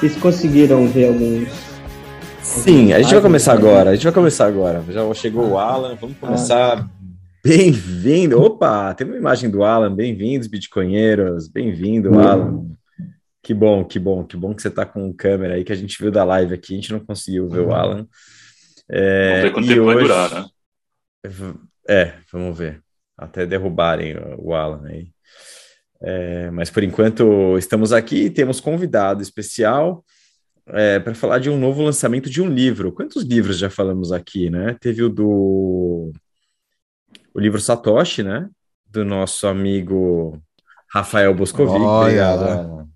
Vocês conseguiram ver alguns? Sim, a gente vai começar agora. A gente vai começar agora. Já chegou o Alan. Vamos ah. começar. Bem-vindo. Opa, tem uma imagem do Alan. Bem-vindos, bitcoinheiros. Bem-vindo, Alan. Que bom, que bom, que bom que você está com câmera aí, que a gente viu da live aqui. A gente não conseguiu ver o uhum. Alan. É, vamos ver quanto tempo hoje... vai durar, né? É, vamos ver. Até derrubarem o Alan aí. É, mas por enquanto estamos aqui e temos convidado especial é, para falar de um novo lançamento de um livro. Quantos livros já falamos aqui, né? Teve o do o livro Satoshi, né? Do nosso amigo Rafael Boscovic. Obrigado.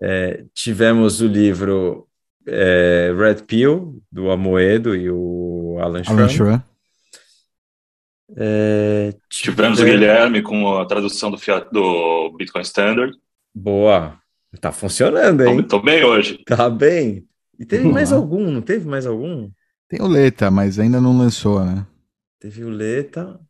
É, tivemos o livro é, Red Pill, do Amoedo e o Alan Schramm. É, Tivemos o Guilherme com a tradução do, Fiat, do Bitcoin Standard. Boa. Tá funcionando, hein? Tô, tô bem hoje. Tá bem. E teve mais algum, não teve mais algum? Tem o Leta, mas ainda não lançou, né? Teve o Leta.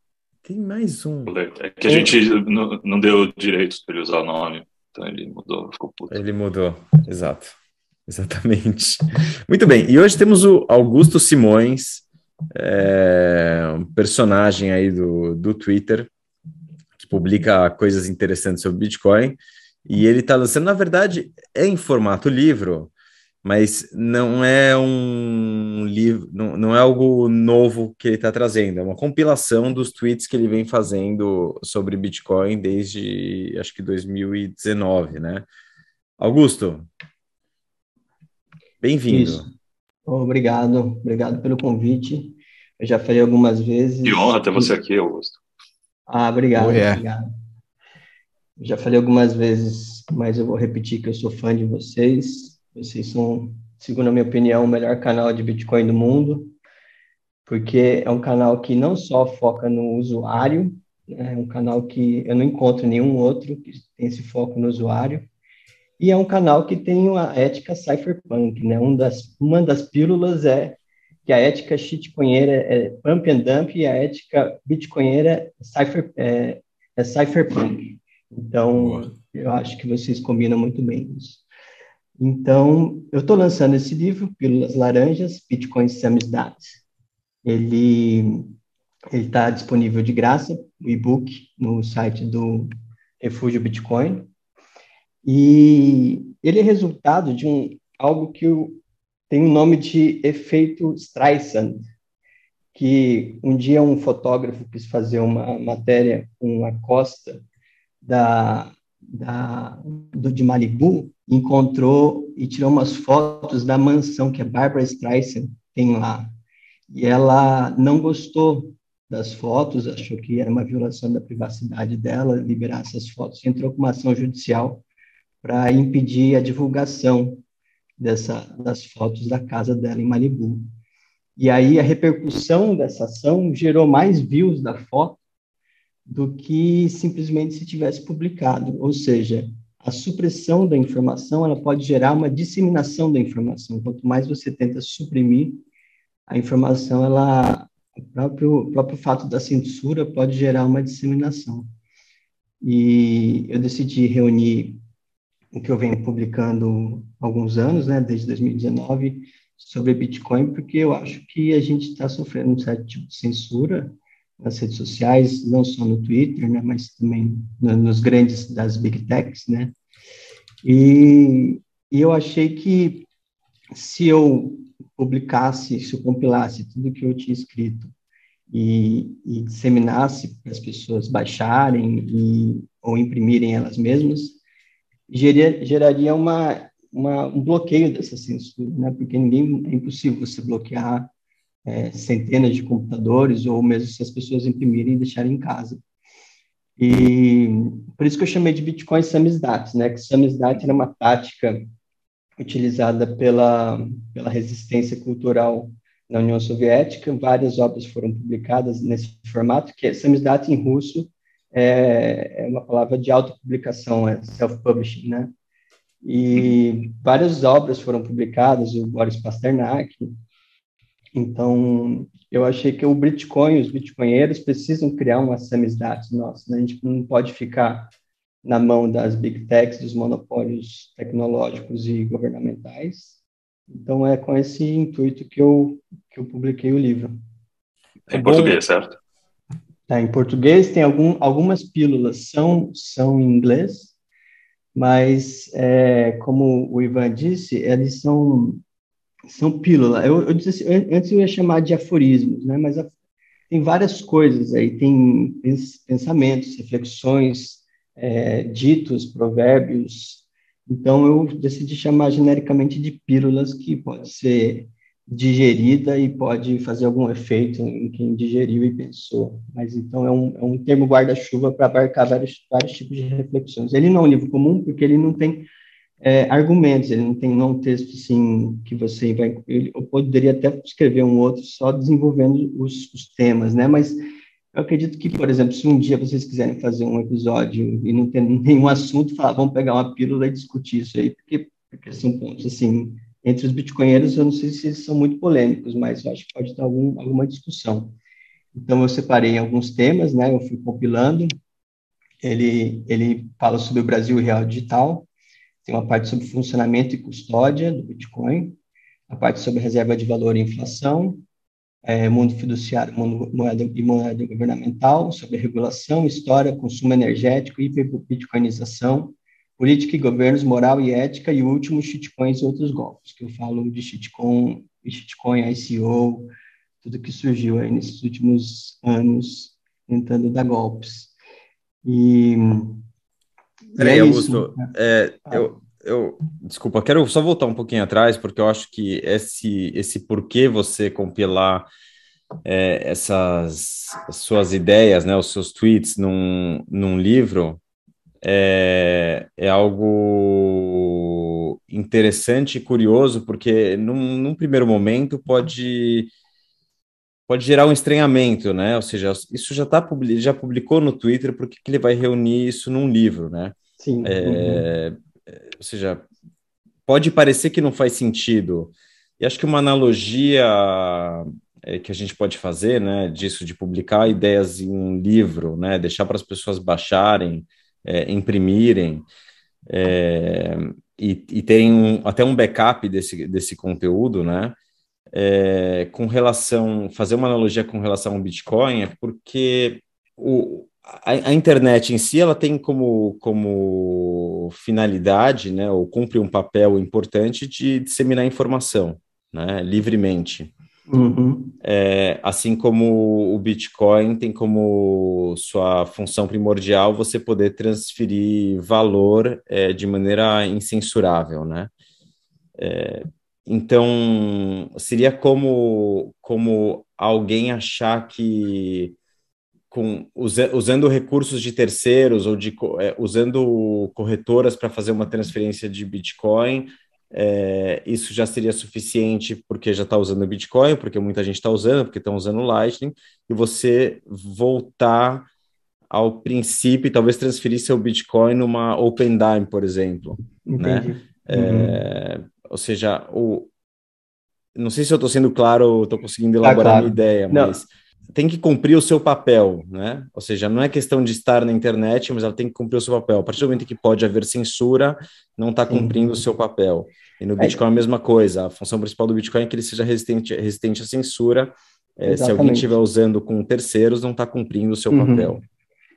Tem mais um. É que a gente não, não deu direitos para ele usar o nome. Então ele mudou, ficou puto. Ele mudou, exato. Exatamente. Muito bem. E hoje temos o Augusto Simões, é, um personagem aí do, do Twitter, que publica coisas interessantes sobre Bitcoin, e ele está lançando, na verdade, é em formato livro, mas não é um livro, não, não é algo novo que ele está trazendo, é uma compilação dos tweets que ele vem fazendo sobre Bitcoin desde acho que 2019, né? Augusto, bem-vindo. Obrigado, obrigado pelo convite. Eu já falei algumas vezes. Que honra ter você aqui, Augusto. Ah, obrigado, oh, yeah. obrigado. Eu já falei algumas vezes, mas eu vou repetir que eu sou fã de vocês. Vocês são, segundo a minha opinião, o melhor canal de Bitcoin do mundo, porque é um canal que não só foca no usuário, né, é um canal que eu não encontro nenhum outro que tem esse foco no usuário, e é um canal que tem uma ética cypherpunk, né? Um das, uma das pílulas é que a ética shitcoinheira é pump and dump e a ética bitcoinheira é, cypher, é, é cypherpunk. Então, Boa. eu acho que vocês combinam muito bem isso. Então, eu estou lançando esse livro, Pílulas Laranjas, Bitcoin Samizdat. Ele está disponível de graça, o e-book, no site do Refúgio Bitcoin. E ele é resultado de um, algo que tem o nome de efeito Streisand, que um dia um fotógrafo quis fazer uma matéria com a costa da, da, do, de Malibu, encontrou e tirou umas fotos da mansão que a Barbara Streisand tem lá. E ela não gostou das fotos, achou que era uma violação da privacidade dela liberar essas fotos, entrou com uma ação judicial para impedir a divulgação dessa, das fotos da casa dela em Malibu. E aí a repercussão dessa ação gerou mais views da foto do que simplesmente se tivesse publicado, ou seja, a supressão da informação ela pode gerar uma disseminação da informação. Quanto mais você tenta suprimir a informação, ela o próprio, o próprio fato da censura pode gerar uma disseminação. E eu decidi reunir o que eu venho publicando há alguns anos, né, desde 2019, sobre Bitcoin, porque eu acho que a gente está sofrendo um certo tipo de censura nas redes sociais, não só no Twitter, né, mas também nos grandes das big techs, né, e, e eu achei que se eu publicasse, se eu compilasse tudo que eu tinha escrito e, e disseminasse para as pessoas baixarem e, ou imprimirem elas mesmas, geraria, geraria uma, uma, um bloqueio dessa censura, né? porque ninguém, é impossível você bloquear é, centenas de computadores ou mesmo se as pessoas imprimirem e deixarem em casa. E por isso que eu chamei de Bitcoin samizdat, né? Que samizdat era uma tática utilizada pela, pela resistência cultural na União Soviética. Várias obras foram publicadas nesse formato, que é samizdat em russo é, é uma palavra de autopublicação, é self-publishing, né? E várias obras foram publicadas, o Boris Pasternak. Então, eu achei que o Bitcoin, os bitcoinheiros precisam criar uma samizdat nossa, né? A gente não pode ficar na mão das big techs, dos monopólios tecnológicos e governamentais. Então é com esse intuito que eu que eu publiquei o livro. Em português, certo? Tá, em português tem algum, algumas pílulas são são em inglês, mas é, como o Ivan disse, eles são são pílulas. Eu, eu disse antes eu ia chamar de aforismos, né? Mas a, tem várias coisas aí, tem pensamentos, reflexões, é, ditos, provérbios. Então, eu decidi chamar genericamente de pílulas, que pode ser digerida e pode fazer algum efeito em quem digeriu e pensou. Mas, então, é um, é um termo guarda-chuva para abarcar vários, vários tipos de reflexões. Ele não é um livro comum, porque ele não tem é, argumentos, ele não tem não um texto assim que você vai. Eu poderia até escrever um outro só desenvolvendo os, os temas, né? Mas eu acredito que, por exemplo, se um dia vocês quiserem fazer um episódio e não tem nenhum assunto, falar, vamos pegar uma pílula e discutir isso aí, porque, porque são pontos, assim, entre os bitcoinheiros, eu não sei se eles são muito polêmicos, mas eu acho que pode ter algum, alguma discussão. Então, eu separei alguns temas, né, eu fui compilando, ele, ele fala sobre o Brasil Real Digital, tem uma parte sobre funcionamento e custódia do Bitcoin, a parte sobre reserva de valor e inflação, é, mundo fiduciário, mundo, moeda e moeda governamental, sobre regulação, história, consumo energético, hiperbitcoinização, política e governos, moral e ética, e o último, shitcoins e outros golpes, que eu falo de shitcoin, shitcoin, ICO, tudo que surgiu aí nesses últimos anos tentando dar golpes. E... Peraí, é Augusto, né? é, eu, eu, desculpa, quero só voltar um pouquinho atrás, porque eu acho que esse, esse porquê você compilar é, essas suas ideias, né, os seus tweets num, num livro, é, é algo interessante e curioso, porque num, num primeiro momento pode pode gerar um estranhamento, né? Ou seja, isso já tá já publicou no Twitter, por que ele vai reunir isso num livro, né? Sim. É, uhum ou seja, pode parecer que não faz sentido. E acho que uma analogia é, que a gente pode fazer, né, disso de publicar ideias em um livro, né, deixar para as pessoas baixarem, é, imprimirem é, e, e terem um, até um backup desse, desse conteúdo, né, é, com relação, fazer uma analogia com relação ao Bitcoin é porque o, a, a, internet em si ela tem como, como finalidade, né, ou cumpre um papel importante de disseminar informação, né, livremente. Uhum. É, assim como o Bitcoin tem como sua função primordial você poder transferir valor é, de maneira incensurável, né? É, então seria como como alguém achar que com, usando recursos de terceiros ou de é, usando corretoras para fazer uma transferência de Bitcoin, é, isso já seria suficiente porque já está usando Bitcoin, porque muita gente está usando, porque estão usando Lightning, e você voltar ao princípio e talvez transferir seu Bitcoin numa OpenDime, por exemplo. Né? Entendi. Né? É, ou seja, o, não sei se eu estou sendo claro, estou conseguindo elaborar tá claro. a minha ideia, mas não tem que cumprir o seu papel, né? Ou seja, não é questão de estar na internet, mas ela tem que cumprir o seu papel. A partir do momento que pode haver censura, não está cumprindo o seu papel. E no Bitcoin é a mesma coisa. A função principal do Bitcoin é que ele seja resistente, resistente à censura. É, se alguém estiver usando com terceiros, não está cumprindo o seu uhum. papel.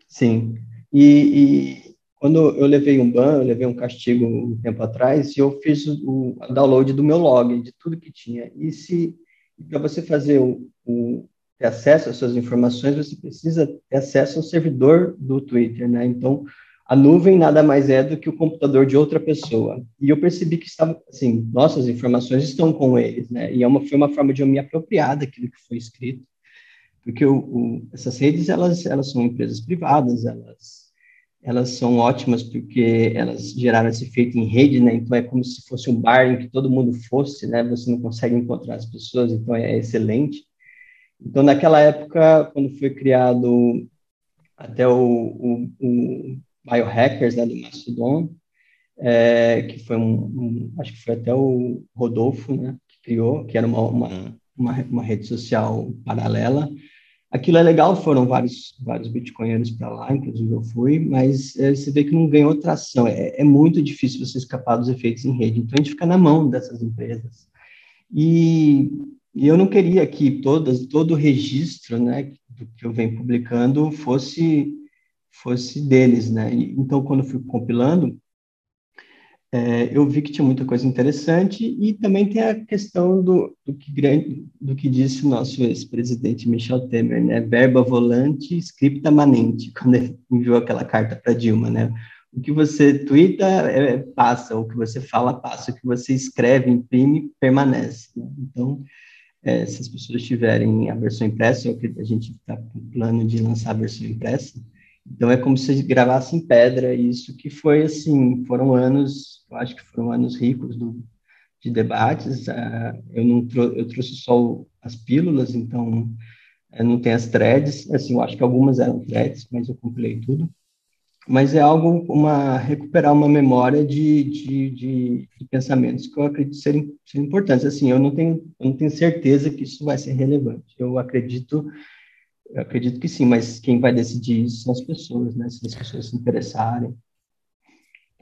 Sim. E, e, quando eu levei um ban, eu levei um castigo um tempo atrás, e eu fiz o, o download do meu log, de tudo que tinha. E se para você fazer o, o ter acesso às suas informações, você precisa ter acesso ao servidor do Twitter, né? Então, a nuvem nada mais é do que o computador de outra pessoa. E eu percebi que estava, assim, nossas informações estão com eles, né? E é uma, foi uma forma de eu me apropriar daquilo que foi escrito. Porque o, o, essas redes, elas, elas são empresas privadas, elas, elas são ótimas porque elas geraram esse efeito em rede, né? Então, é como se fosse um bar em que todo mundo fosse, né? Você não consegue encontrar as pessoas, então é excelente. Então, naquela época, quando foi criado até o, o, o Biohackers né, do Mastodon, é, que foi um, um, acho que foi até o Rodolfo, né, que criou, que era uma, uma, uma, uma rede social paralela. Aquilo é legal, foram vários, vários bitcoinheiros para lá, inclusive eu fui, mas é, você vê que não ganhou tração. É, é, muito difícil você escapar dos efeitos em rede. Então a gente fica na mão dessas empresas. E, e eu não queria que todas, todo o registro né, do que eu venho publicando fosse, fosse deles. Né? Então, quando eu fui compilando, é, eu vi que tinha muita coisa interessante e também tem a questão do, do, que, do que disse o nosso ex-presidente Michel Temer, né? Verba volante, scripta manente, quando ele enviou aquela carta para Dilma, né? O que você twitta é, passa, o que você fala passa, o que você escreve, imprime, permanece. Né? Então, é, se as pessoas tiverem a versão impressa, é o que a gente está com plano de lançar a versão impressa, então é como se gravasse em pedra isso que foi assim, foram anos, eu acho que foram anos ricos do, de debates. Uh, eu não eu trouxe só as pílulas, então não tem as threads. Assim, eu acho que algumas eram threads, mas eu compilei tudo. Mas é algo uma recuperar uma memória de, de, de, de pensamentos que eu acredito serem, serem importantes. Assim, eu não tenho eu não tenho certeza que isso vai ser relevante. Eu acredito eu acredito que sim, mas quem vai decidir isso são as pessoas, né? Se as pessoas se interessarem.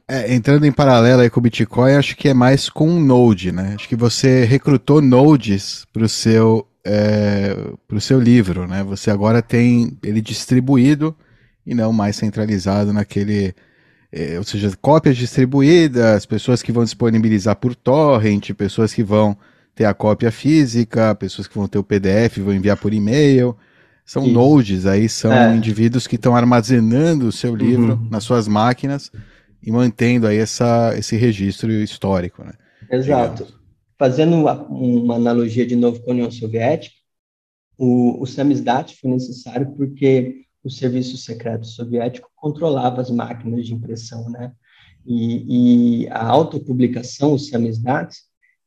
É, entrando em paralelo aí com o Bitcoin, acho que é mais com um Node, né? Acho que você recrutou nodes para o seu, é, seu livro, né? Você agora tem ele distribuído e não mais centralizado naquele. É, ou seja, cópias distribuídas, pessoas que vão disponibilizar por torrent, pessoas que vão ter a cópia física, pessoas que vão ter o PDF, vão enviar por e-mail. São Isso. nodes aí, são é. indivíduos que estão armazenando o seu livro uhum. nas suas máquinas e mantendo aí essa, esse registro histórico, né? Exato. Digamos. Fazendo uma, uma, analogia de novo com a União Soviética, o, o samizdat foi necessário porque o serviço secreto soviético controlava as máquinas de impressão, né? E, e a autopublicação, o samizdat,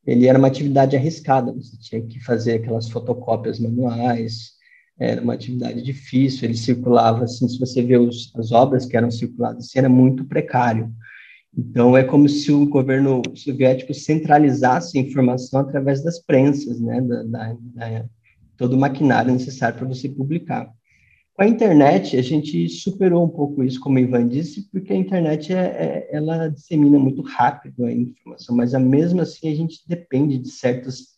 ele era uma atividade arriscada, você tinha que fazer aquelas fotocópias manuais, era uma atividade difícil, ele circulava, assim, se você vê os, as obras que eram circuladas, assim, era muito precário. Então, é como se o governo soviético centralizasse a informação através das prensas, né, da, da, da todo o maquinário necessário para você publicar. A internet, a gente superou um pouco isso, como o Ivan disse, porque a internet, é, é, ela dissemina muito rápido a informação, mas, mesmo assim, a gente depende de certas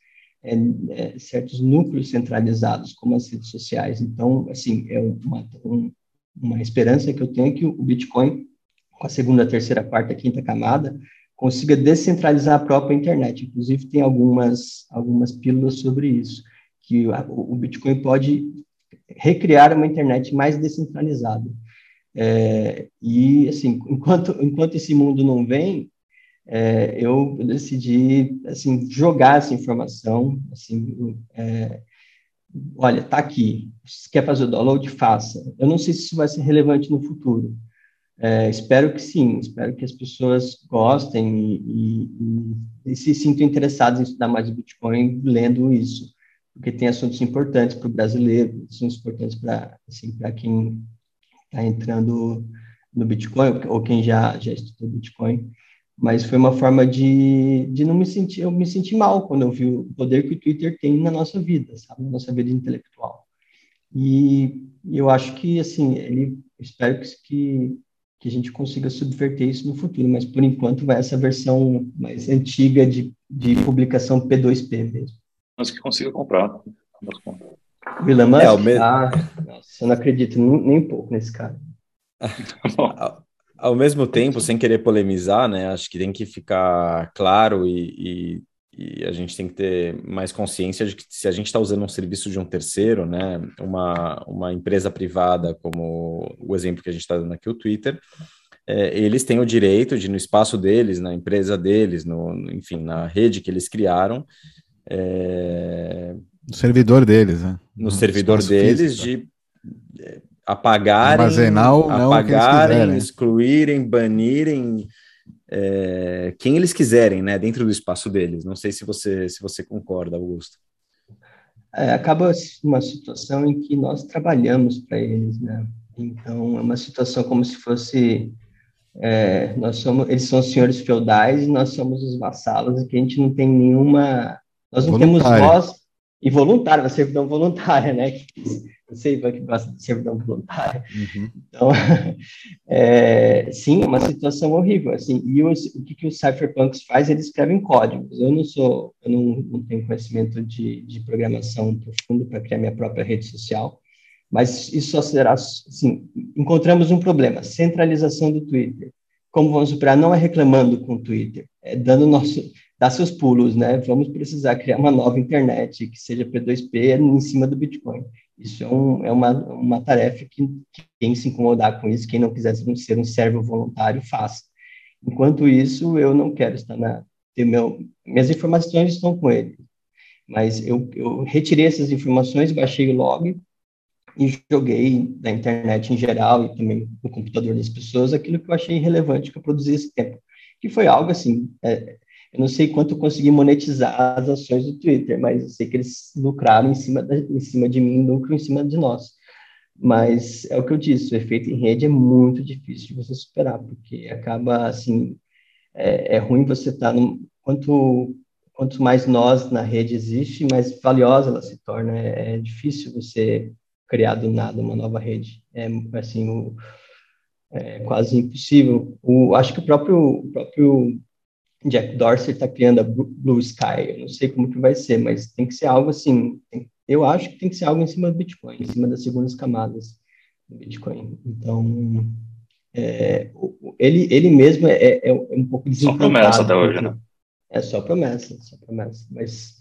é, é, certos núcleos centralizados, como as redes sociais. Então, assim, é uma, um, uma esperança que eu tenho que o Bitcoin, com a segunda, terceira, quarta, quinta camada, consiga descentralizar a própria internet. Inclusive, tem algumas, algumas pílulas sobre isso, que o Bitcoin pode recriar uma internet mais descentralizada. É, e, assim, enquanto, enquanto esse mundo não vem, é, eu decidi assim jogar essa informação assim é, olha tá aqui se quer fazer o download? Faça. Eu não sei se isso vai ser relevante no futuro. É, espero que sim espero que as pessoas gostem e, e, e se sintam interessadas em estudar mais o Bitcoin lendo isso porque tem assuntos importantes para o brasileiro assuntos importantes para assim quem está entrando no Bitcoin ou quem já já estudou Bitcoin mas foi uma forma de, de não me sentir, eu me senti mal quando eu vi o poder que o Twitter tem na nossa vida, sabe, na nossa vida intelectual. E eu acho que, assim, ele, espero que, que a gente consiga subverter isso no futuro, mas por enquanto vai essa versão mais antiga de, de publicação P2P mesmo. Mas que consiga comprar. William Musk? É, o mesmo... Ah, nossa, eu não acredito nem, nem um pouco nesse cara. Ao mesmo tempo, sem querer polemizar, né? Acho que tem que ficar claro e, e, e a gente tem que ter mais consciência de que se a gente está usando um serviço de um terceiro, né? Uma, uma empresa privada, como o exemplo que a gente está dando aqui, o Twitter, é, eles têm o direito de, no espaço deles, na empresa deles, no, enfim, na rede que eles criaram, é, no servidor deles, né? No, no servidor deles, físico. de é, apagarem, Armazenar o apagarem, que excluírem, banirem é, quem eles quiserem, né, dentro do espaço deles. Não sei se você se você concorda, Augusto. É, acaba uma situação em que nós trabalhamos para eles, né? Então é uma situação como se fosse é, nós somos, eles são os senhores feudais e nós somos os vassalos e que a gente não tem nenhuma, nós não temos voz e voluntária, uma servidão voluntária, né? Você, Ivan, que gosta de servidão voluntária. Uhum. Então, é, sim, é uma situação horrível. Assim, e os, o que, que os cypherpunks faz? Eles escrevem códigos. Eu não sou, eu não, não tenho conhecimento de, de programação profundo para criar minha própria rede social, mas isso só será, assim, encontramos um problema, centralização do Twitter. Como vamos superar? Não é reclamando com o Twitter, é dando nosso, dar seus pulos, né? Vamos precisar criar uma nova internet que seja P2P em cima do Bitcoin. Isso é, um, é uma, uma tarefa que, que, quem se incomodar com isso, quem não quiser ser um servo voluntário, faça. Enquanto isso, eu não quero estar na. Meu, minhas informações estão com ele, mas eu, eu retirei essas informações, baixei o log e joguei na internet em geral e também no computador das pessoas aquilo que eu achei relevante que eu produzi esse tempo. Que foi algo assim, é, eu não sei quanto eu consegui monetizar as ações do Twitter, mas eu sei que eles lucraram em cima, da, em cima de mim, lucro em cima de nós. Mas é o que eu disse, o efeito em rede é muito difícil de você superar, porque acaba, assim, é, é ruim você estar tá no... Quanto, quanto mais nós na rede existe, mais valiosa ela se torna. É, é difícil você criar do nada uma nova rede. É, assim, o, é quase impossível. O, acho que o próprio, o próprio Jack Dorsey está criando a Blue Sky. Eu não sei como que vai ser, mas tem que ser algo assim. Tem, eu acho que tem que ser algo em cima do Bitcoin, em cima das segundas camadas do Bitcoin. Então, é, ele, ele mesmo é, é, é um pouco desencantado. Só promessa até hoje, né? É só promessa, só promessa. Mas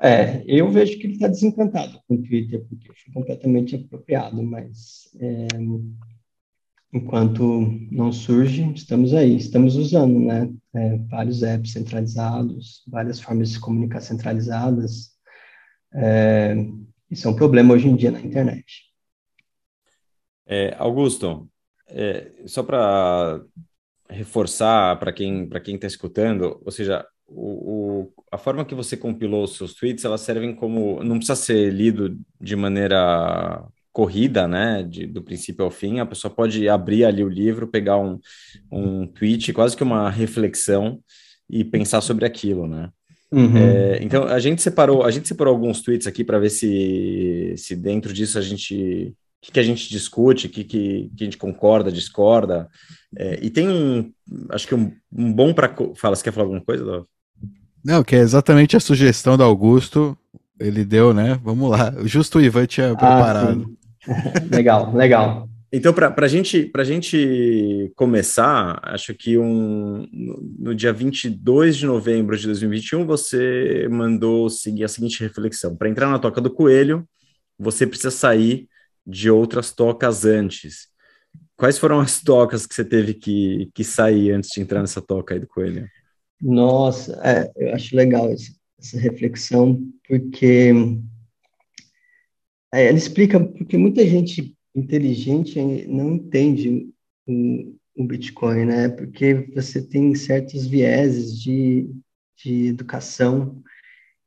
é, eu vejo que ele está desencantado com o Twitter, porque foi completamente apropriado, mas é, enquanto não surge, estamos aí, estamos usando, né? É, vários apps centralizados, várias formas de comunicar centralizadas. É, isso é um problema hoje em dia na internet. É, Augusto, é, só para reforçar para quem para quem está escutando, ou seja, o, o, a forma que você compilou os seus tweets, elas servem como não precisa ser lido de maneira corrida, né, de, do princípio ao fim, a pessoa pode abrir ali o livro, pegar um, um tweet, quase que uma reflexão e pensar sobre aquilo, né? Uhum. É, então a gente separou, a gente separou alguns tweets aqui para ver se, se dentro disso a gente o que, que, a gente discute, o que, que, que, a gente concorda, discorda. É, e tem um, acho que um, um bom para. Fala, você quer falar alguma coisa, Dov? Não, que é exatamente a sugestão do Augusto. Ele deu, né? Vamos lá. Justo o Ivan tinha ah, preparado. legal, legal. Então, para a gente, gente começar, acho que um, no dia 22 de novembro de 2021, você mandou seguir a seguinte reflexão. Para entrar na toca do coelho, você precisa sair de outras tocas antes. Quais foram as tocas que você teve que, que sair antes de entrar nessa toca aí do coelho? Nossa, é, eu acho legal essa, reflexão, porque é, ela explica porque muita gente inteligente não entende o, o Bitcoin, né? Porque você tem certos vieses de, de educação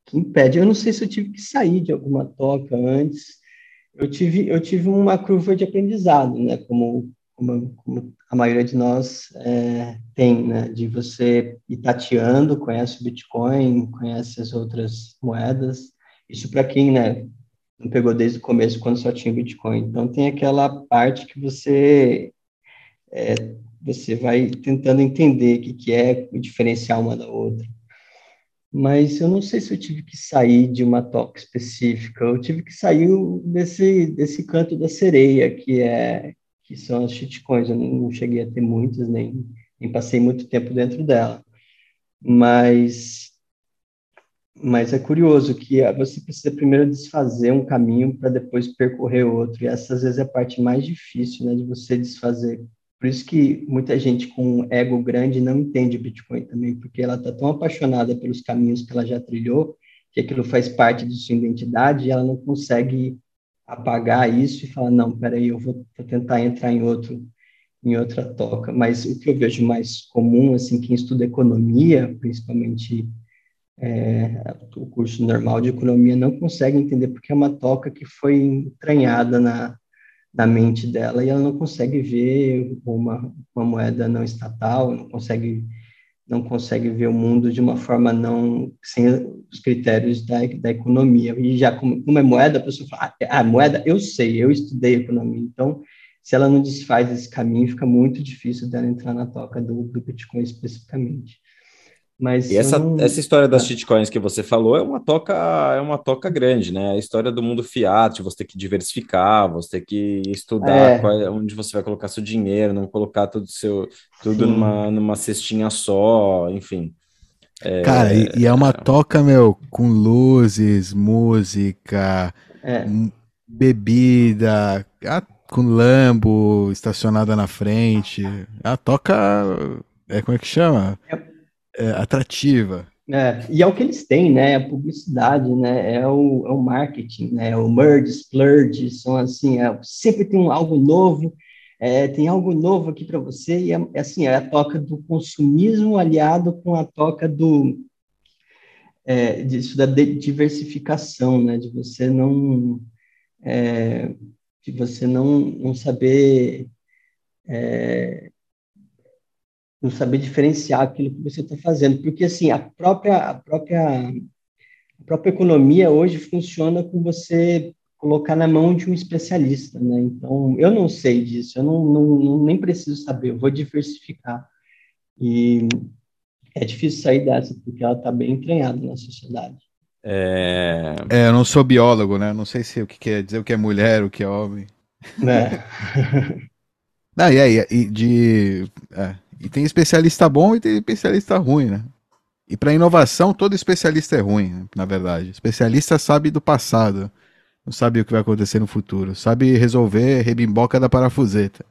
que impede. Eu não sei se eu tive que sair de alguma toca antes. Eu tive, eu tive uma curva de aprendizado, né? Como, como, como a maioria de nós é, tem, né? De você ir tateando, conhece o Bitcoin, conhece as outras moedas. Isso para quem, né? não pegou desde o começo quando só tinha Bitcoin. Então tem aquela parte que você é, você vai tentando entender o que, que é diferenciar uma da outra. Mas eu não sei se eu tive que sair de uma toca específica. Eu tive que sair desse desse canto da sereia que é que são as shitcoins. Eu não cheguei a ter muitas nem nem passei muito tempo dentro dela. Mas mas é curioso que você precisa primeiro desfazer um caminho para depois percorrer outro. E essa, às vezes, é a parte mais difícil, né, de você desfazer. Por isso que muita gente com ego grande não entende Bitcoin também, porque ela está tão apaixonada pelos caminhos que ela já trilhou, que aquilo faz parte de sua identidade, e ela não consegue apagar isso e falar, não, peraí, eu vou, tentar entrar em outro em outra toca. Mas o que eu vejo mais comum, assim, quem estuda economia, principalmente é, o curso normal de economia não consegue entender porque é uma toca que foi entranhada na, na mente dela e ela não consegue ver uma, uma moeda não estatal, não consegue não consegue ver o mundo de uma forma não sem os critérios da, da economia. E já como, como é moeda, a pessoa fala, ah, a moeda, eu sei, eu estudei economia, então se ela não desfaz esse caminho, fica muito difícil dela entrar na toca do, do Bitcoin especificamente. Mas e essa, não... essa história das shitcoins que você falou é uma toca é uma toca grande, né? A história do mundo fiat, você ter que diversificar, você ter que estudar é. qual, é, onde você vai colocar seu dinheiro, não colocar tudo seu tudo numa, numa cestinha só, enfim. É, Cara, e, e, é uma toca, meu, com luzes, música, é. bebida, a, com lambo estacionada na frente. A toca é como é que chama? É é, atrativa. É, e é o que eles têm, né? A publicidade, né? É o, é o marketing, né? O merge, splurge, são assim, é, sempre tem um, algo novo, é, tem algo novo aqui para você, e é, é, assim, é a toca do consumismo aliado com a toca do é, disso da diversificação, né? De você não é, de você não, não saber é, não saber diferenciar aquilo que você está fazendo, porque assim a própria a própria a própria economia hoje funciona com você colocar na mão de um especialista, né? Então eu não sei disso, eu não, não, não nem preciso saber, eu vou diversificar e é difícil sair dessa porque ela está bem entranhada na sociedade. É... é... eu não sou biólogo, né? Não sei se o que quer dizer o que é mulher, o que é homem. É. não, e aí, e de. É, e tem especialista bom e tem especialista ruim, né? E para inovação, todo especialista é ruim, né? na verdade. Especialista sabe do passado, não sabe o que vai acontecer no futuro, sabe resolver rebimboca da parafuseta.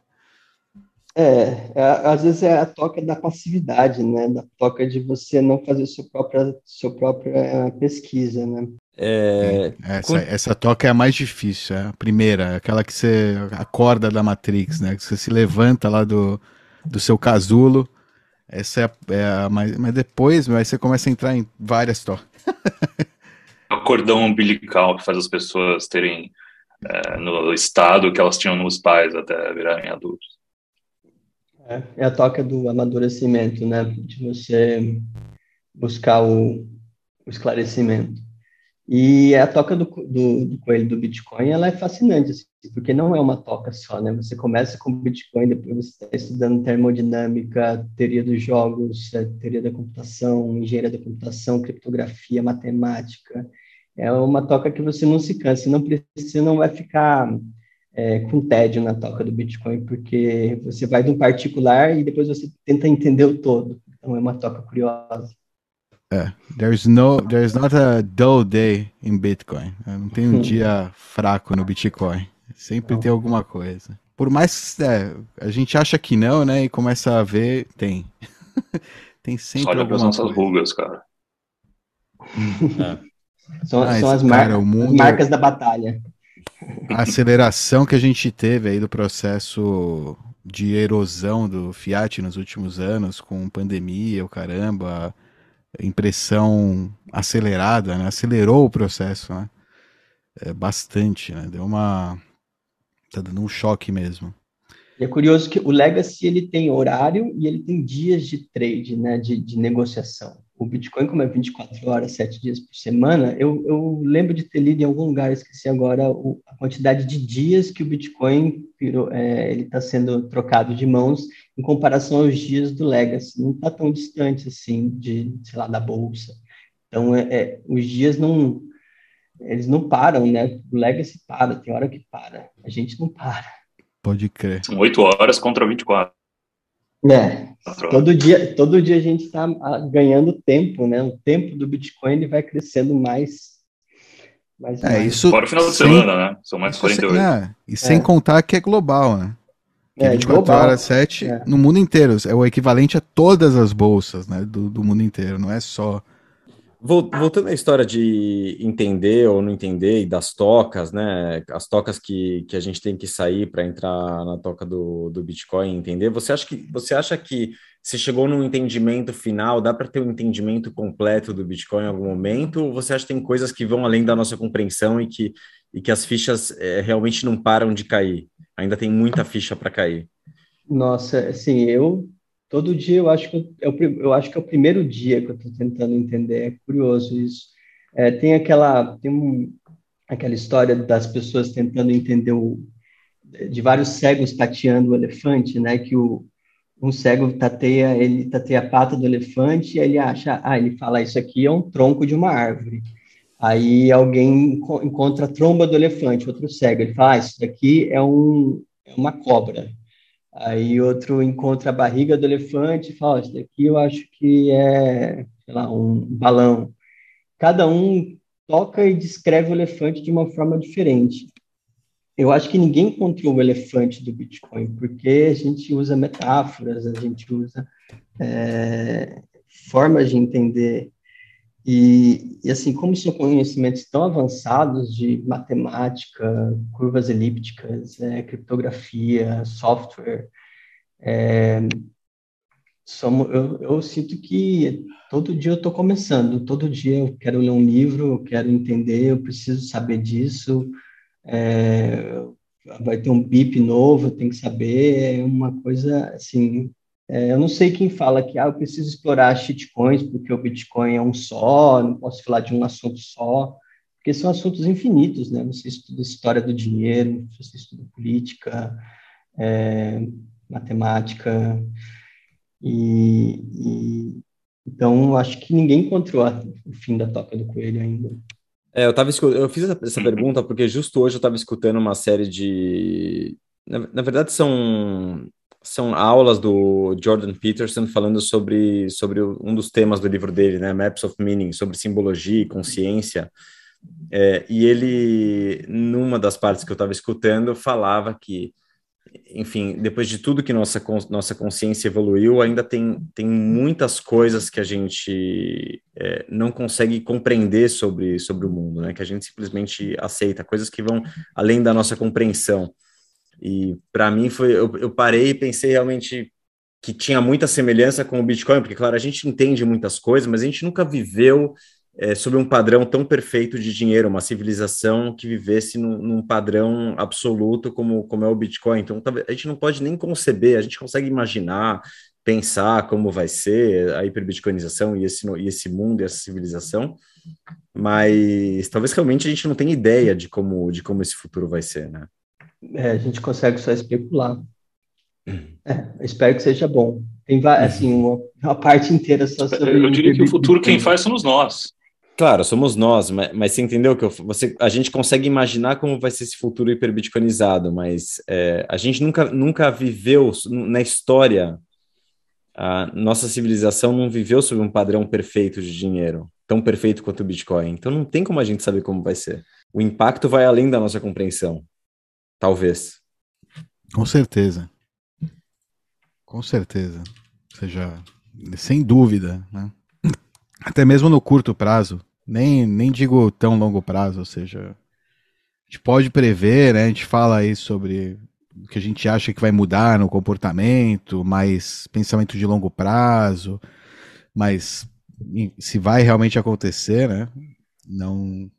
É, é, às vezes é a toca da passividade, né? Da toca de você não fazer sua própria, sua própria pesquisa, né? É, é essa, essa toca é a mais difícil, é a primeira, aquela que você acorda da Matrix, né? Que você se levanta lá do, do seu casulo. Essa é a, é a mais. Mas depois aí você começa a entrar em várias torres. o cordão umbilical que faz as pessoas terem é, no estado que elas tinham nos pais até virarem adultos. É, é a toca do amadurecimento, né? De você buscar o, o esclarecimento. E a toca do, do, do, coelho do Bitcoin, ela é fascinante, assim, porque não é uma toca só, né? Você começa com Bitcoin, depois você está estudando termodinâmica, teoria dos jogos, é, teoria da computação, engenharia da computação, criptografia, matemática. É uma toca que você não se cansa, não precisa, não vai ficar é, com tédio na toca do Bitcoin, porque você vai de um particular e depois você tenta entender o todo. Então é uma toca curiosa. É, there's no, there's not a dull day in Bitcoin. Não tem um dia fraco no Bitcoin. Sempre não. tem alguma coisa. Por mais que é, a gente acha que não, né? E começa a ver, tem. tem sempre Olha alguma coisa. Olha rugas, cara. É. São, Mas, são as, cara, mar mundo... as marcas da batalha. A aceleração que a gente teve aí do processo de erosão do Fiat nos últimos anos, com pandemia, o caramba, impressão acelerada, né? Acelerou o processo, né? É, bastante, né? Deu uma... Tá dando um choque mesmo. é curioso que o Legacy, ele tem horário e ele tem dias de trade, né? De, de negociação o Bitcoin, como é 24 horas, 7 dias por semana, eu, eu lembro de ter lido em algum lugar, esqueci agora, o, a quantidade de dias que o Bitcoin é, ele está sendo trocado de mãos em comparação aos dias do Legacy. Não está tão distante assim de, sei lá, da bolsa. Então, é, é, os dias não, eles não param, né? O Legacy para, tem hora que para. A gente não para. Pode crer. São 8 horas contra 24. É, todo dia, todo dia a gente está ah, ganhando tempo, né? O tempo do Bitcoin ele vai crescendo mais. mais é, mais. isso. Fora o final de semana, né? São mais 48. É, e sem é. contar que é global, né? Que é, 24 global. horas 7 é. no mundo inteiro. É o equivalente a todas as bolsas né, do, do mundo inteiro, não é só Voltando à história de entender ou não entender e das tocas, né? As tocas que, que a gente tem que sair para entrar na toca do, do Bitcoin e entender. Você acha que você acha que se chegou num entendimento final, dá para ter um entendimento completo do Bitcoin em algum momento? Ou você acha que tem coisas que vão além da nossa compreensão e que, e que as fichas é, realmente não param de cair? Ainda tem muita ficha para cair. Nossa, assim, eu todo dia eu acho que eu, eu acho que é o primeiro dia que eu estou tentando entender. É curioso isso. É, tem aquela tem um, aquela história das pessoas tentando entender o de vários cegos tateando o elefante, né? Que o um cego tateia ele tateia a pata do elefante e ele acha ah ele fala isso aqui é um tronco de uma árvore. Aí alguém encontra a tromba do elefante, outro cego, ele fala ah, isso daqui é um é uma cobra. Aí outro encontra a barriga do elefante e fala, isso daqui eu acho que é, sei lá, um balão. Cada um toca e descreve o elefante de uma forma diferente. Eu acho que ninguém encontrou o elefante do Bitcoin, porque a gente usa metáforas, a gente usa é, formas de entender. E, e, assim, como são conhecimentos tão avançados de matemática, curvas elípticas, é, criptografia, software, é, somos, eu, eu, sinto que todo dia eu estou começando, todo dia eu quero ler um livro, eu quero entender, eu preciso saber disso, é, vai ter um BIP novo, tenho que saber, é uma coisa assim, é, eu não sei quem fala que ah, eu preciso explorar shitcoins porque o Bitcoin é um só, não posso falar de um assunto só, porque são assuntos infinitos, né? Você estuda história do dinheiro, você estuda política, é, matemática, e, e, então acho que ninguém encontrou o fim da toca do coelho ainda. É, eu, tava, eu fiz essa, pergunta porque justo hoje eu estava escutando uma série de. Na, na verdade, são são aulas do Jordan Peterson falando sobre, sobre um dos temas do livro dele, né, Maps of Meaning, sobre simbologia e consciência. É, e ele, numa das partes que eu estava escutando, falava que, enfim, depois de tudo que nossa, nossa consciência evoluiu, ainda tem, tem muitas coisas que a gente é, não consegue compreender sobre, sobre o mundo, né, que a gente simplesmente aceita, coisas que vão além da nossa compreensão. E para mim foi, eu, eu parei e pensei realmente que tinha muita semelhança com o Bitcoin, porque claro, a gente entende muitas coisas, mas a gente nunca viveu é, sob um padrão tão perfeito de dinheiro, uma civilização que vivesse num, num, padrão absoluto como, como é o Bitcoin. Então, a gente não pode nem conceber, a gente consegue imaginar, pensar como vai ser a hiperbitcoinização e esse, e esse mundo e essa civilização, mas talvez realmente a gente não tenha ideia de como, de como esse futuro vai ser, né? É, a gente consegue só especular. É, espero que seja bom. Tem uhum. assim, uma, uma parte inteira só sobre. Eu diria que o futuro quem faz somos nós. Claro, somos nós, mas, mas você entendeu que eu, você, a gente consegue imaginar como vai ser esse futuro hiperbitcoinizado, mas é, a gente nunca, nunca viveu na história, a nossa civilização não viveu sob um padrão perfeito de dinheiro, tão perfeito quanto o Bitcoin. Então não tem como a gente saber como vai ser. O impacto vai além da nossa compreensão. Talvez. Com certeza. Com certeza. Ou seja, sem dúvida, né? Até mesmo no curto prazo, nem, nem digo tão longo prazo, ou seja, a gente pode prever, né? A gente fala aí sobre o que a gente acha que vai mudar no comportamento, mais pensamento de longo prazo, mas se vai realmente acontecer, né? Não,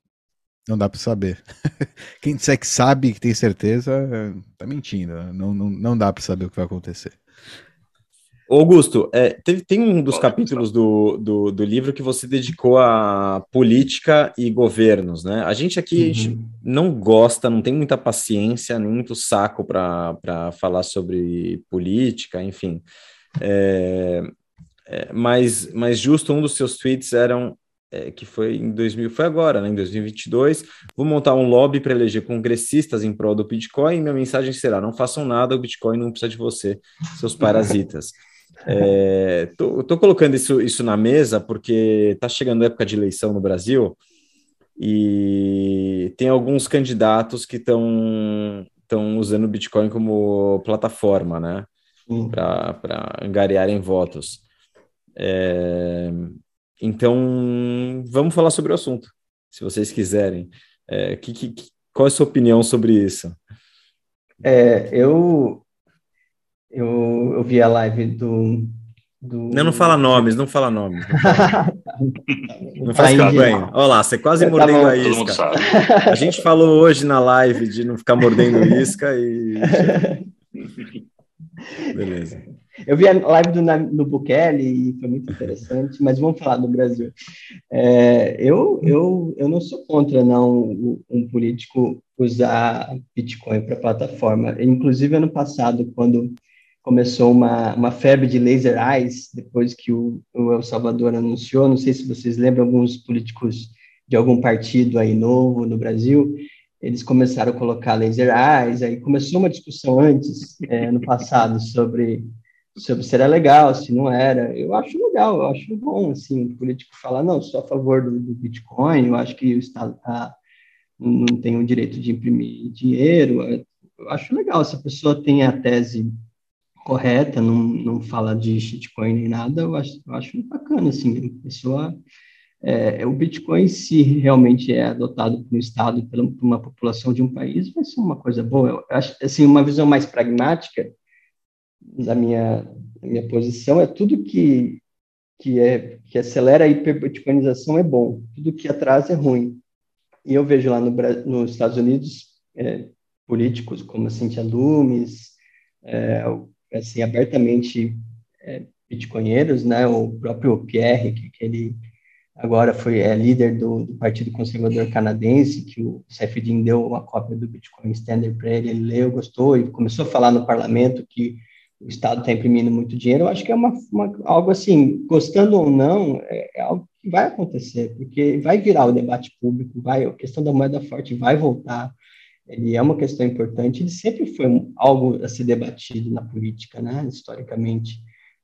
não dá para saber. Quem disser que sabe, que tem certeza, tá mentindo. Não, não, não dá para saber o que vai acontecer. Augusto, é, teve, tem um dos capítulos do, do, do, livro que você dedicou a política e governos, né? A gente aqui uhum. a gente não gosta, não tem muita paciência, nem muito saco para falar sobre política, enfim. É, é, mas, mas justo um dos seus tweets eram é, que foi em 2000, foi agora, né, em 2022, vou montar um lobby para eleger congressistas em prol do Bitcoin. Minha mensagem será: não façam nada, o Bitcoin não precisa de você, seus parasitas. É, tô, tô, colocando isso, isso na mesa porque está chegando a época de eleição no Brasil e tem alguns candidatos que estão estão usando o Bitcoin como plataforma, né, para angariarem votos. É, então, vamos falar sobre o assunto, se vocês quiserem. É, que, que, qual é a sua opinião sobre isso? É, eu, eu, eu vi a live do, do... Não, não fala nomes, não fala nomes. Não, fala. não faz campanha. Olha lá, você quase tá mordendo a isca. A gente falou hoje na live de não ficar mordendo isca e. Beleza. Eu vi a live do, no Bukele e foi muito interessante, mas vamos falar do Brasil. É, eu, eu, eu não sou contra não um político usar Bitcoin para plataforma. Inclusive, ano passado, quando começou uma, uma febre de laser eyes, depois que o, o El Salvador anunciou, não sei se vocês lembram, alguns políticos de algum partido aí novo no Brasil, eles começaram a colocar laser eyes, aí começou uma discussão antes, é, no passado, sobre, sobre se era legal, se não era. Eu acho legal, eu acho bom, assim, o político falar, não, sou a favor do, do Bitcoin, eu acho que o Estado tá, não tem o direito de imprimir dinheiro, eu acho legal, se a pessoa tem a tese correta, não, não fala de shitcoin nem nada, eu acho, eu acho bacana, assim, a pessoa é, o Bitcoin, se realmente é adotado por um Estado, por uma população de um país, vai ser uma coisa boa. Eu acho, assim, uma visão mais pragmática da minha, da minha posição é tudo que, que, é, que acelera a hiperbitcoinização é bom, tudo que atrasa é ruim. E eu vejo lá no, nos Estados Unidos é, políticos como a Cynthia Lumes, é, assim, abertamente é, bitcoinheiros, né, o próprio Pierre, que, que ele agora foi é, líder do, do, Partido Conservador Canadense, que o Seyfried deu uma cópia do Bitcoin Standard para ele, ele leu, gostou e começou a falar no parlamento que o Estado está imprimindo muito dinheiro. Eu acho que é uma, uma algo assim, gostando ou não, é, é, algo que vai acontecer, porque vai virar o debate público, vai, a questão da moeda forte vai voltar. Ele é uma questão importante, ele sempre foi algo a ser debatido na política, né, historicamente.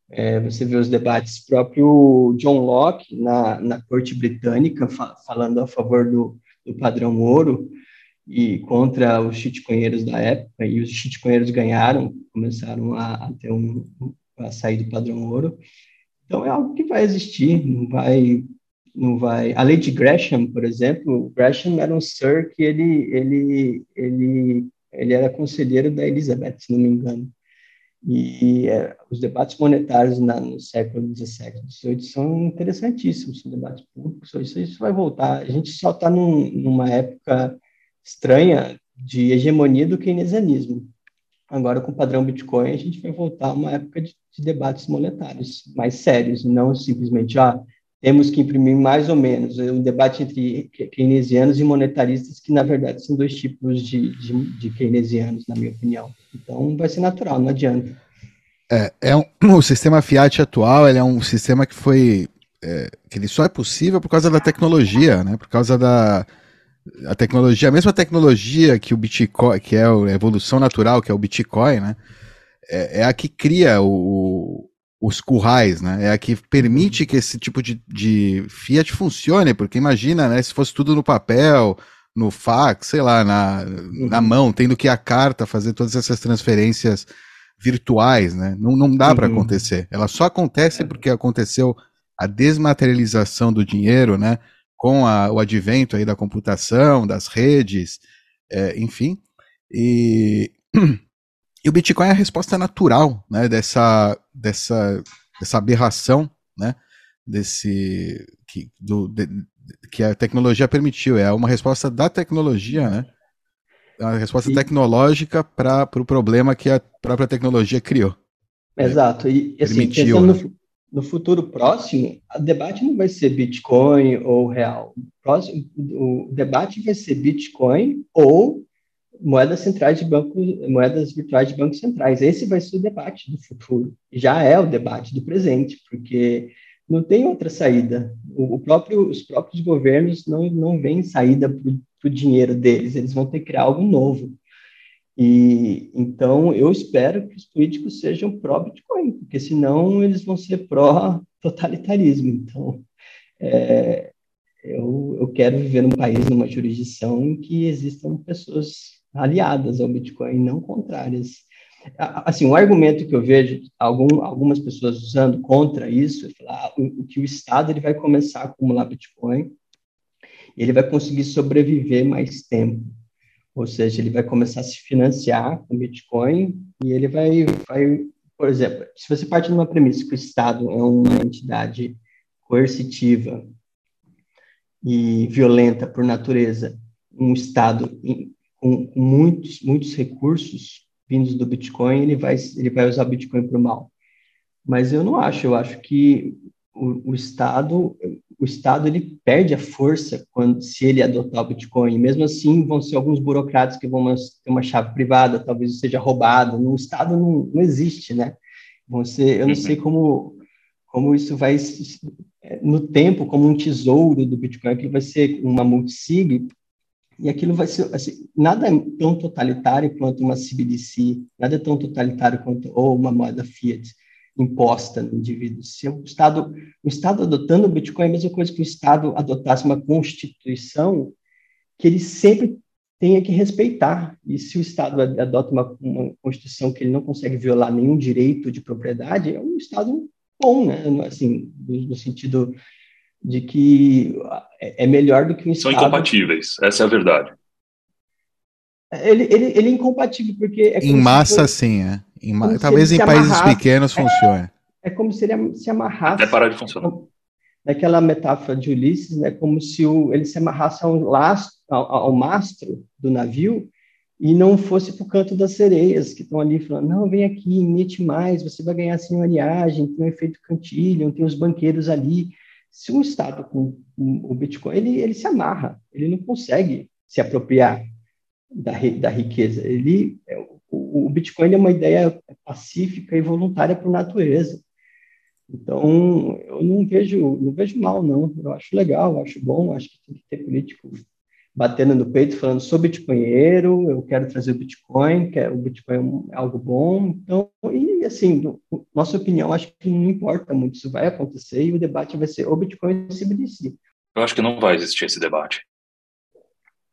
É, você vê os debates próprio John Locke na, na corte britânica fa falando a favor do, do, padrão ouro e contra os chitcoinheiros da época e os chitcoinheiros ganharam, começaram a, a ter um a sair do padrão ouro. Então é algo que vai existir, não vai não vai. A Lady Gresham, por exemplo, Gresham era um sir que ele ele ele ele era conselheiro da Elizabeth, se não me engano. E é, os debates monetários na, no século XVII XVIII são interessantíssimos, são debates públicos, isso, isso vai voltar. A gente só está num, numa época estranha de hegemonia do keynesianismo. Agora, com o padrão Bitcoin, a gente vai voltar a uma época de, de debates monetários mais sérios, não simplesmente, ah, temos que imprimir mais ou menos. É um debate entre keynesianos e monetaristas, que na verdade são dois tipos de, de, de keynesianos, na minha opinião. Então vai ser natural, não adianta. É, é um, o sistema Fiat atual ele é um sistema que foi. É, que ele só é possível por causa da tecnologia, né? Por causa da a tecnologia, a mesma tecnologia que o Bitcoin, que é a evolução natural, que é o Bitcoin, né? É, é a que cria o, os currais, né? É a que permite que esse tipo de, de Fiat funcione, porque imagina, né? Se fosse tudo no papel, no fax, sei lá, na, na uhum. mão, tendo que a carta fazer todas essas transferências virtuais, né? Não, não dá uhum. para acontecer. Ela só acontece porque aconteceu a desmaterialização do dinheiro, né? Com a, o advento aí da computação, das redes, é, enfim. E E o Bitcoin é a resposta natural, né, dessa, dessa, dessa aberração, né, desse que, do, de, que a tecnologia permitiu. É uma resposta da tecnologia, né? Uma resposta e... tecnológica para o pro problema que a própria tecnologia criou. Exato. E assim, permitiu, pensando né? no, no, futuro próximo, o debate não vai ser Bitcoin ou real. O, próximo, o debate vai ser Bitcoin ou moedas centrais de bancos, moedas virtuais de bancos centrais. Esse vai ser o debate do futuro. Já é o debate do presente, porque não tem outra saída. O, próprio, os próprios governos não, não veem saída para o dinheiro deles, eles vão ter que criar algo novo. E então eu espero que os políticos sejam pró-Bitcoin, porque senão eles vão ser pró-totalitarismo. Então, é, eu, eu quero viver num país, numa jurisdição em que existam pessoas aliadas ao Bitcoin, não contrárias. Assim, um argumento que eu vejo algum, algumas pessoas usando contra isso é falar o, que o Estado ele vai começar a acumular Bitcoin e ele vai conseguir sobreviver mais tempo. Ou seja, ele vai começar a se financiar com Bitcoin e ele vai, vai por exemplo, se você parte de uma premissa que o Estado é uma entidade coercitiva e violenta por natureza, um Estado com, muitos, muitos recursos vindos do Bitcoin, ele vai, ele vai usar o Bitcoin para o mal. Mas eu não acho, eu acho que o, o Estado, o Estado ele perde a força quando se ele adotar o Bitcoin. Mesmo assim, vão ser alguns burocratas que vão ter uma chave privada, talvez seja roubado. No Estado não, não existe, né? Vão ser, eu não sei como como isso vai no tempo como um tesouro do Bitcoin, que vai ser uma multisig e aquilo vai ser assim, nada é tão totalitário quanto uma CBDC, nada é tão totalitário quanto ou uma moeda fiat imposta no indivíduo. Se o Estado, o Estado adotando o Bitcoin é a mesma coisa que o Estado adotasse uma constituição que ele sempre tenha que respeitar. E se o Estado adota uma, uma constituição que ele não consegue violar nenhum direito de propriedade, é um Estado bom, né? Assim, no, sentido de que é, é melhor do que um Estado... São incompatíveis, essa é a verdade. Ele, ele, ele é incompatível, porque... É em massa, fosse... sim, é. Em, talvez em países amarrasse, pequenos funcione. É, é, como se ele se amarrasse. Até parar de funcionar. Naquela metáfora de Ulisses, né, como se o, ele se amarrasse ao, lastro, ao, ao mastro do navio e não fosse para o canto das sereias, que estão ali falando, não, vem aqui, emite mais, você vai ganhar senhoriagem, tem um efeito cantilho, tem os banqueiros ali. Se um Estado com o Bitcoin, ele, ele se amarra, ele não consegue se apropriar da, da riqueza. Ele, é, o, Bitcoin é uma ideia pacífica e voluntária a natureza. Então, eu não vejo, não vejo mal, não. Eu acho legal, acho bom, acho que tem que ter político batendo no peito, falando sou bitcoinheiro, eu quero trazer o Bitcoin, que é, o Bitcoin é algo bom. Então, e assim, nossa opinião, acho que não importa muito, isso vai acontecer e o debate vai ser o Bitcoin o CBDC. Eu acho que não vai existir esse debate.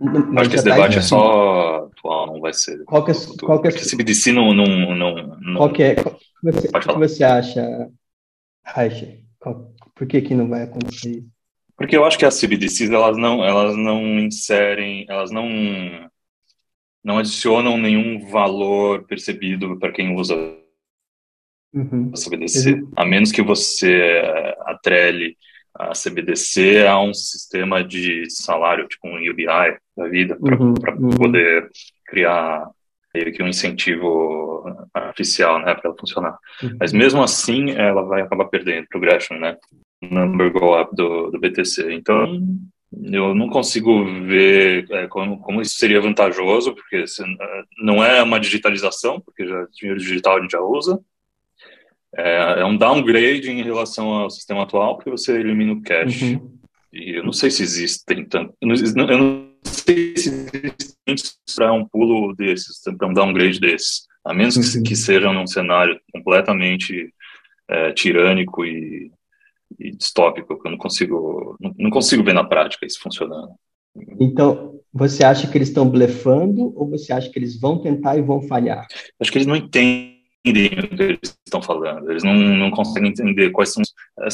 Não, acho que esse tá debate é só atual, não vai ser. Qual que é, qual que é, Porque CBDC não, não, não, não... Qual que é, qual, você, o que você acha, Raicha? Por que que não vai acontecer isso? Porque eu acho que as CBDCs, elas não, elas não inserem, elas não, não adicionam nenhum valor percebido para quem usa uhum. a CBDC, uhum. a menos que você atrele a CBDC a um sistema de salário, tipo um UBI da vida, para uhum, uhum. poder criar meio que um incentivo artificial, né, para ela funcionar. Uhum. Mas mesmo assim, ela vai acabar perdendo Gresham, né, number go up do, do BTC. Então, eu não consigo ver é, como, como isso seria vantajoso, porque se, não é uma digitalização, porque já dinheiro digital a gente já usa, é, é, um downgrade em relação ao sistema atual, porque você elimina o cache. Uhum. E eu não sei se existem tanto. Eu não, eu não sei se existe para um pulo desses, para um downgrade desses. A menos uhum. que, que seja num cenário completamente é, tirânico e, e, distópico, que eu não consigo, não, não consigo ver na prática isso funcionando. Então, você acha que eles estão blefando ou você acha que eles vão tentar e vão falhar? Acho que eles não entendem entendem o que eles estão falando, eles não, não conseguem entender quais são.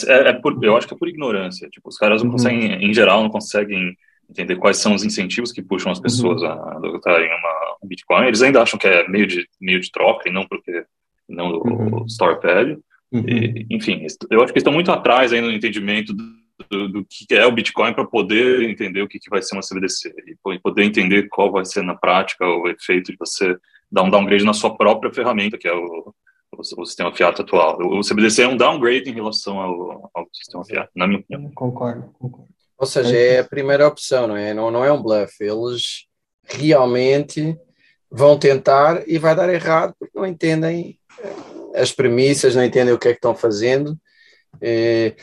É, é por, eu acho que é por ignorância. Tipo, os caras não uhum. conseguem, em geral, não conseguem entender quais são os incentivos que puxam as pessoas uhum. a adotarem uma um Bitcoin. Eles ainda acham que é meio de meio de troca e não porque não do uhum. store value. Uhum. E, enfim, eu acho que estão muito atrás ainda no entendimento do, do, do que é o Bitcoin para poder entender o que, que vai ser uma CBDC e poder entender qual vai ser na prática o efeito de você dar um downgrade na sua própria ferramenta, que é o, o, o sistema Fiat atual. O, CBDC é um downgrade em relação ao, ao sistema Fiat, na minha opinião. Concordo, concordo. Ou seja, é a primeira opção, não é? Não, não é um bluff. Eles realmente vão tentar e vai dar errado porque não entendem eh, as premissas, não entendem o que é que estão fazendo. Eh,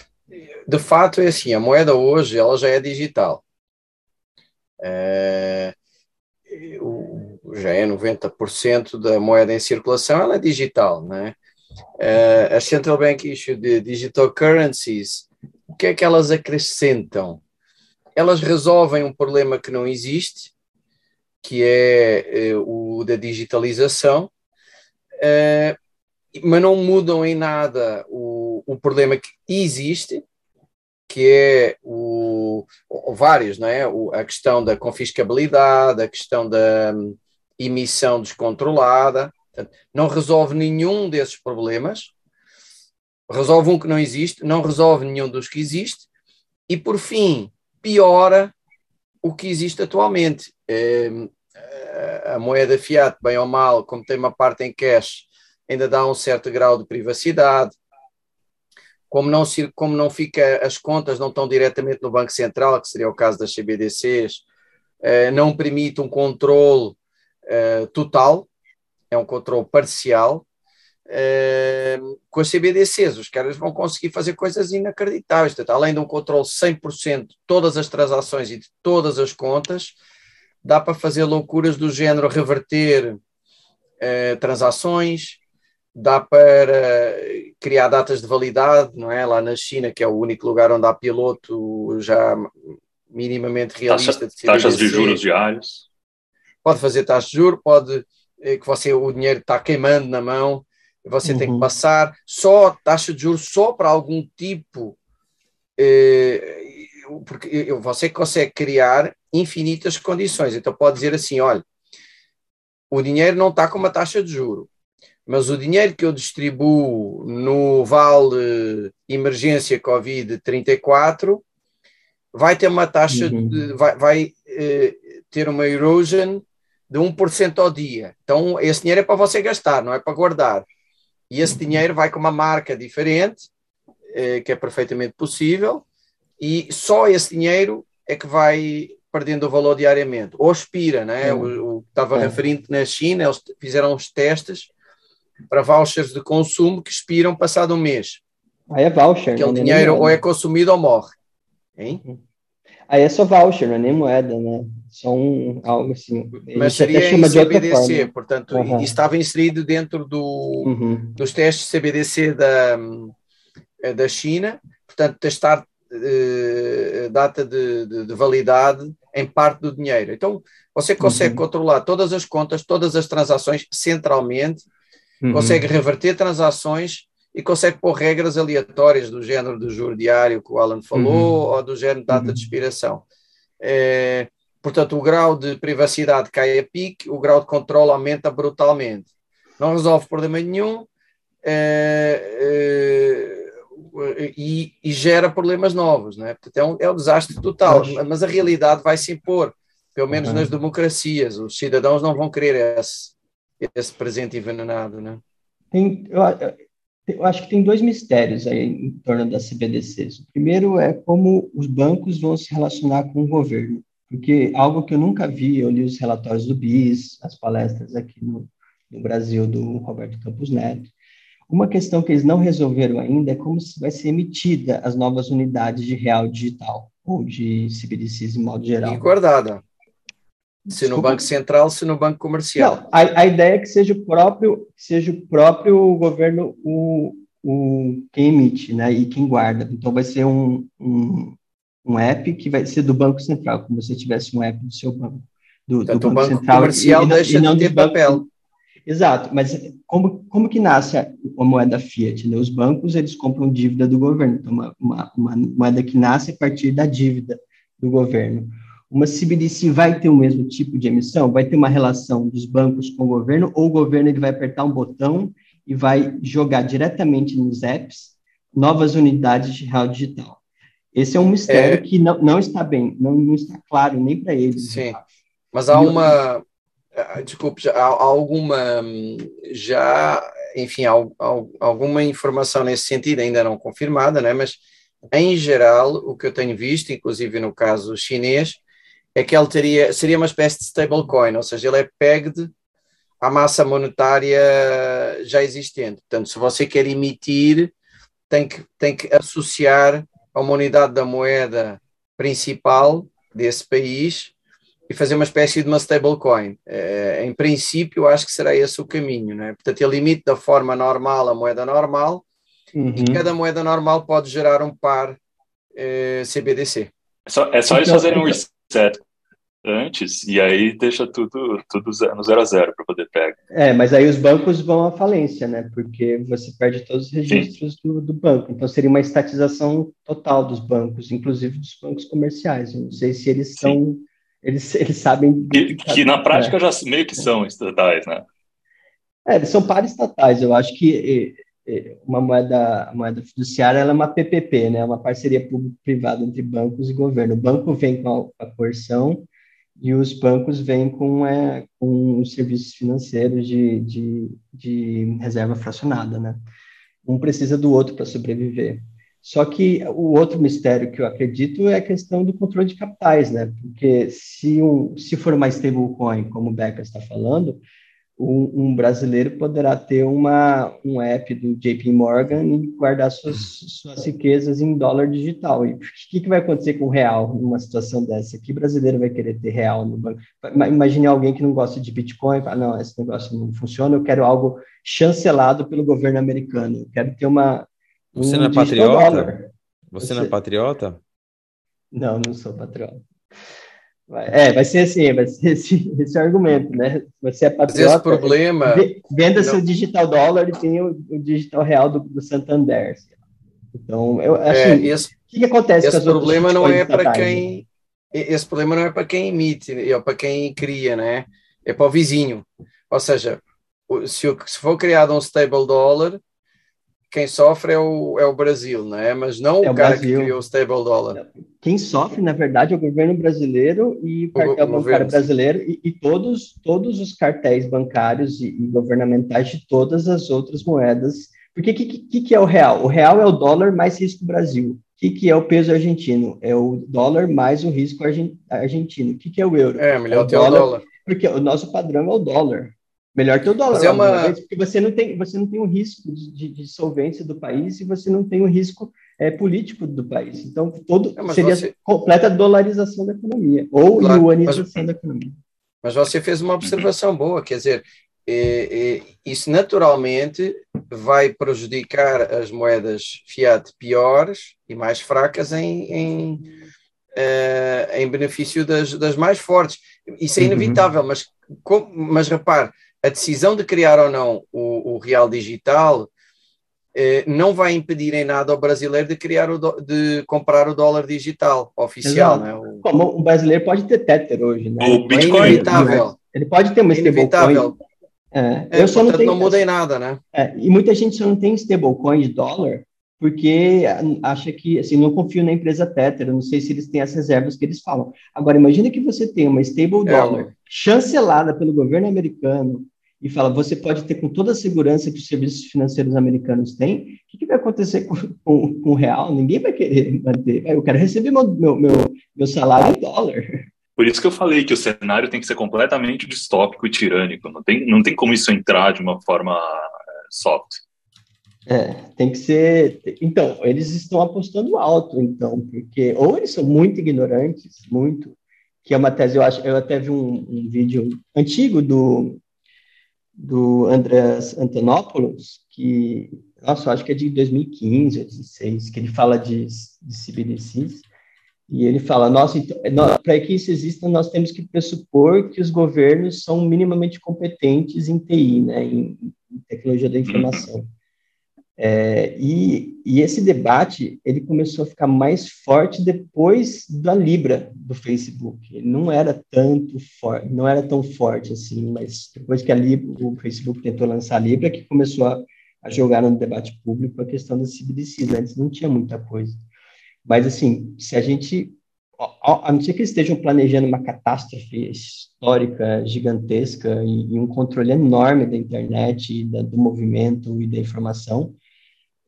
de fato, é assim: a moeda hoje ela já é digital. Já é 90% da moeda em circulação, ela é digital, né? Uh, as Central Bank Issue de Digital Currencies, o que é que elas acrescentam? Elas resolvem um problema que não existe, que é uh, o da digitalização, uh, mas não mudam em nada o, o problema que existe, que é o, vários, não é? O, a questão da confiscabilidade, a questão da emissão descontrolada, não resolve nenhum desses problemas, resolve um que não existe, não resolve nenhum dos que existe, e por fim, piora o que existe atualmente. É, a moeda fiat, bem ou mal, como tem uma parte em cash, ainda dá um certo grau de privacidade, como não, como não fica, as contas não estão diretamente no Banco Central, que seria o caso das CBDCs, uh, não permite um controle uh, total, é um controle parcial. Uh, com as CBDCs, os caras vão conseguir fazer coisas inacreditáveis. Portanto, além de um controle 100% de todas as transações e de todas as contas, dá para fazer loucuras do género reverter uh, transações, dá para criar datas de validade, não é? Lá na China, que é o único lugar onde há piloto já minimamente realista. Taxa, de taxas de juros diários. Pode fazer taxa de juros, pode eh, que você o dinheiro está queimando na mão, você uhum. tem que uhum. passar só taxa de juros só para algum tipo, eh, porque você consegue criar infinitas condições. Então pode dizer assim, olha, o dinheiro não está com uma taxa de juro, mas o dinheiro que eu distribuo no Vale Emergência Covid 34 vai ter uma taxa, uhum. de, vai, vai eh, ter uma erosion de 1% ao dia. Então, esse dinheiro é para você gastar, não é para guardar. E esse dinheiro vai com uma marca diferente, eh, que é perfeitamente possível, e só esse dinheiro é que vai perdendo o valor diariamente. Ou expira, né? O, o que estava é. referindo na China, eles fizeram os testes para vouchers de consumo que expiram passado um mês. Aí é voucher. Aquele né? dinheiro ou é consumido ou morre. Hein? Uhum. Aí é só voucher, não é nem moeda, né? Só um, algo assim. Mas seria em CBDC, portanto, uhum. estava inserido dentro do, uhum. dos testes CBDC da, da China, portanto, testar uh, data de, de, de, validade em parte do dinheiro. Então, você consegue uhum. controlar todas as contas, todas as transações centralmente, uhum. consegue reverter transações e consegue pôr regras aleatórias do género do juro diário que o Alan falou uhum. ou do género de data uhum. de expiração. É, portanto, o grau de privacidade cai a pique, o grau de controle aumenta brutalmente. Não resolve problema nenhum é, é, e, e, gera problemas novos. Né? Portanto, é um, é um desastre total, mas a realidade vai se impor, pelo menos uhum. nas democracias. Os cidadãos não vão querer esse, esse presente envenenado. Né? Tem, eu, eu acho que tem dois mistérios aí em torno das CBDCs. O primeiro é como os bancos vão se relacionar com o governo, porque algo que eu nunca vi, eu li os relatórios do BIS, as palestras aqui no, no Brasil do Roberto Campos Neto. Uma questão que eles não resolveram ainda é como vai ser emitida as novas unidades de real digital, ou de CBDCs em modo geral. E guardada. Se no Banco Central, se no Banco Comercial. Não, a, a ideia é que seja o próprio, seja o próprio governo o, o, quem emite, né, e quem guarda. Então, vai ser um, um, um app que vai ser do Banco Central, como se tivesse um app do seu banco. Do, do Banco, banco Central Comercial e, deixa e não de ter papel. Exato, mas como, como que nasce a, a moeda fiat? Né? Os bancos, eles compram dívida do governo, então uma, uma, uma moeda que nasce a partir da dívida do governo. Uma CBDC vai ter o mesmo tipo de emissão? Vai ter uma relação dos bancos com o governo? Ou o governo ele vai apertar um botão e vai jogar diretamente nos apps novas unidades de real digital? Esse é um mistério é... que não, não está bem, não, não está claro nem para eles. Sim, mas há uma... Ah, desculpe, há alguma já, enfim, há, há alguma informação nesse sentido, ainda não confirmada, né? mas em geral, o que eu tenho visto, inclusive no caso chinês, é que ele teria, seria uma espécie de stablecoin, ou seja, ele é pegged à massa monetária já existente. Portanto, se você quer emitir, tem que, tem que associar a uma unidade da moeda principal desse país e fazer uma espécie de uma stablecoin. É, em princípio, acho que será esse o caminho. Né? Portanto, ele emite da forma normal a moeda normal uhum. e cada moeda normal pode gerar um par é, CBDC. É só, é só eles então, fazerem um então reset antes e aí deixa tudo, tudo no zero a zero para poder pegar. É, mas aí os bancos vão à falência, né? Porque você perde todos os registros do, do, banco. Então seria uma estatização total dos bancos, inclusive dos bancos comerciais. Eu não sei se eles são. Eles, eles sabem. Que, que na prática é. já meio que são estatais, né? É, eles são estatais. Eu acho que uma moeda, moeda fiduciária ela é uma PPP, né? Uma parceria público-privada entre bancos e governo. O banco vem com a, a coerção e os bancos vêm com, é, com os serviços financeiros de, de, de reserva fracionada, né? Um precisa do outro para sobreviver. Só que o outro mistério que eu acredito é a questão do controle de capitais, né? Porque se, um, se for uma stablecoin, como o Becker está falando, um, um, brasileiro poderá ter uma, um app do JP Morgan e guardar suas, suas riquezas em dólar digital. E o que, que vai acontecer com o real numa situação dessa? Que brasileiro vai querer ter real no banco? Imagine alguém que não gosta de Bitcoin, fala, não, esse negócio não funciona, eu quero algo chancelado pelo governo americano, eu quero ter uma... Um Você não é patriota? Você, Você não é patriota? Não, não sou patriota. É, vai ser assim, vai ser esse, esse argumento, né? Você é patriota. Esse problema. Venda seu digital dólar e tem o, o digital real do, do, Santander. Então, eu acho. É, esse, o que, que acontece esse problema não é para quem. Esse problema não é para quem emite, é para quem cria, né? É para o vizinho. Ou seja, se, se for criado um stable dollar, quem sofre é o, é o Brasil, não é? Mas não é o, cara Brasil. que criou o stable dollar. Quem sofre, na verdade, é o governo brasileiro e o cartel o bancário governo. brasileiro e, e, todos, todos os cartéis bancários e, e, governamentais de todas as outras moedas. Porque o que, que, que, é o real? O real é o dólar mais risco Brasil. O que, que é o peso argentino? É o dólar mais o risco argentino. O que, que é o euro? É, melhor é o ter dólar, o dólar. Porque o nosso padrão é o dólar. Melhor que o dólar, é uma... porque você não tem, você não tem o risco de, de, solvência do país e você não tem o risco é, político do país. Então, todo é, seria você... completa dolarização da economia, ou claro, yuanização mas, da economia. Mas você fez uma observação boa, quer dizer, é, é, isso naturalmente vai prejudicar as moedas fiat piores e mais fracas em, em, em benefício das, das mais fortes. Isso é uhum. inevitável, uhum. mas, mas repare, a decisão de criar ou não o, o real digital eh, não vai impedir em nada ao brasileiro de criar o do, de comprar o dólar digital oficial. Né? O... Como o brasileiro pode ter Tether hoje, né? O Bitcoin. É inevitável. Ele pode ter uma stablecoin. É, é, eu só não tenho, não muda em nada, né? É, e muita gente só não tem stablecoin de dólar porque acha que, assim, não confio na empresa Tether, eu não sei se eles têm as reservas que eles falam. Agora, imagine que você tem uma stable é, dollar chancelada pelo governo americano e fala, você pode ter com toda a segurança que os serviços financeiros americanos têm, o que, que vai acontecer com, com, com, o real? Ninguém vai querer manter. Eu quero receber meu, meu, meu, meu salário em dólar. Por isso que eu falei que o cenário tem que ser completamente distópico e tirânico. Não tem, não tem como isso entrar de uma forma eh, soft. É, tem que ser. Então, eles estão apostando alto, então, porque ou eles são muito ignorantes, muito, que é uma tese, eu acho, eu até vi um, um vídeo antigo do, do Andrés Antonopoulos, que, nossa, eu acho que é de 2015 ou 2016, que ele fala de, de CBDCs, e ele fala, nossa, então, para que isso exista, nós temos que pressupor que os governos são minimamente competentes em TI, né, em, em tecnologia da informação. É, e, e, esse debate ele começou a ficar mais forte depois da Libra do Facebook. Ele não era tanto forte, não era tão forte assim, mas depois que a Libra, o Facebook tentou lançar a Libra, que começou a, a jogar no debate público a questão das CBDCs. Antes não tinha muita coisa. Mas assim, se a gente a não ser que estejam planejando uma catástrofe histórica gigantesca e, e um controle enorme da internet, da, do movimento e da informação,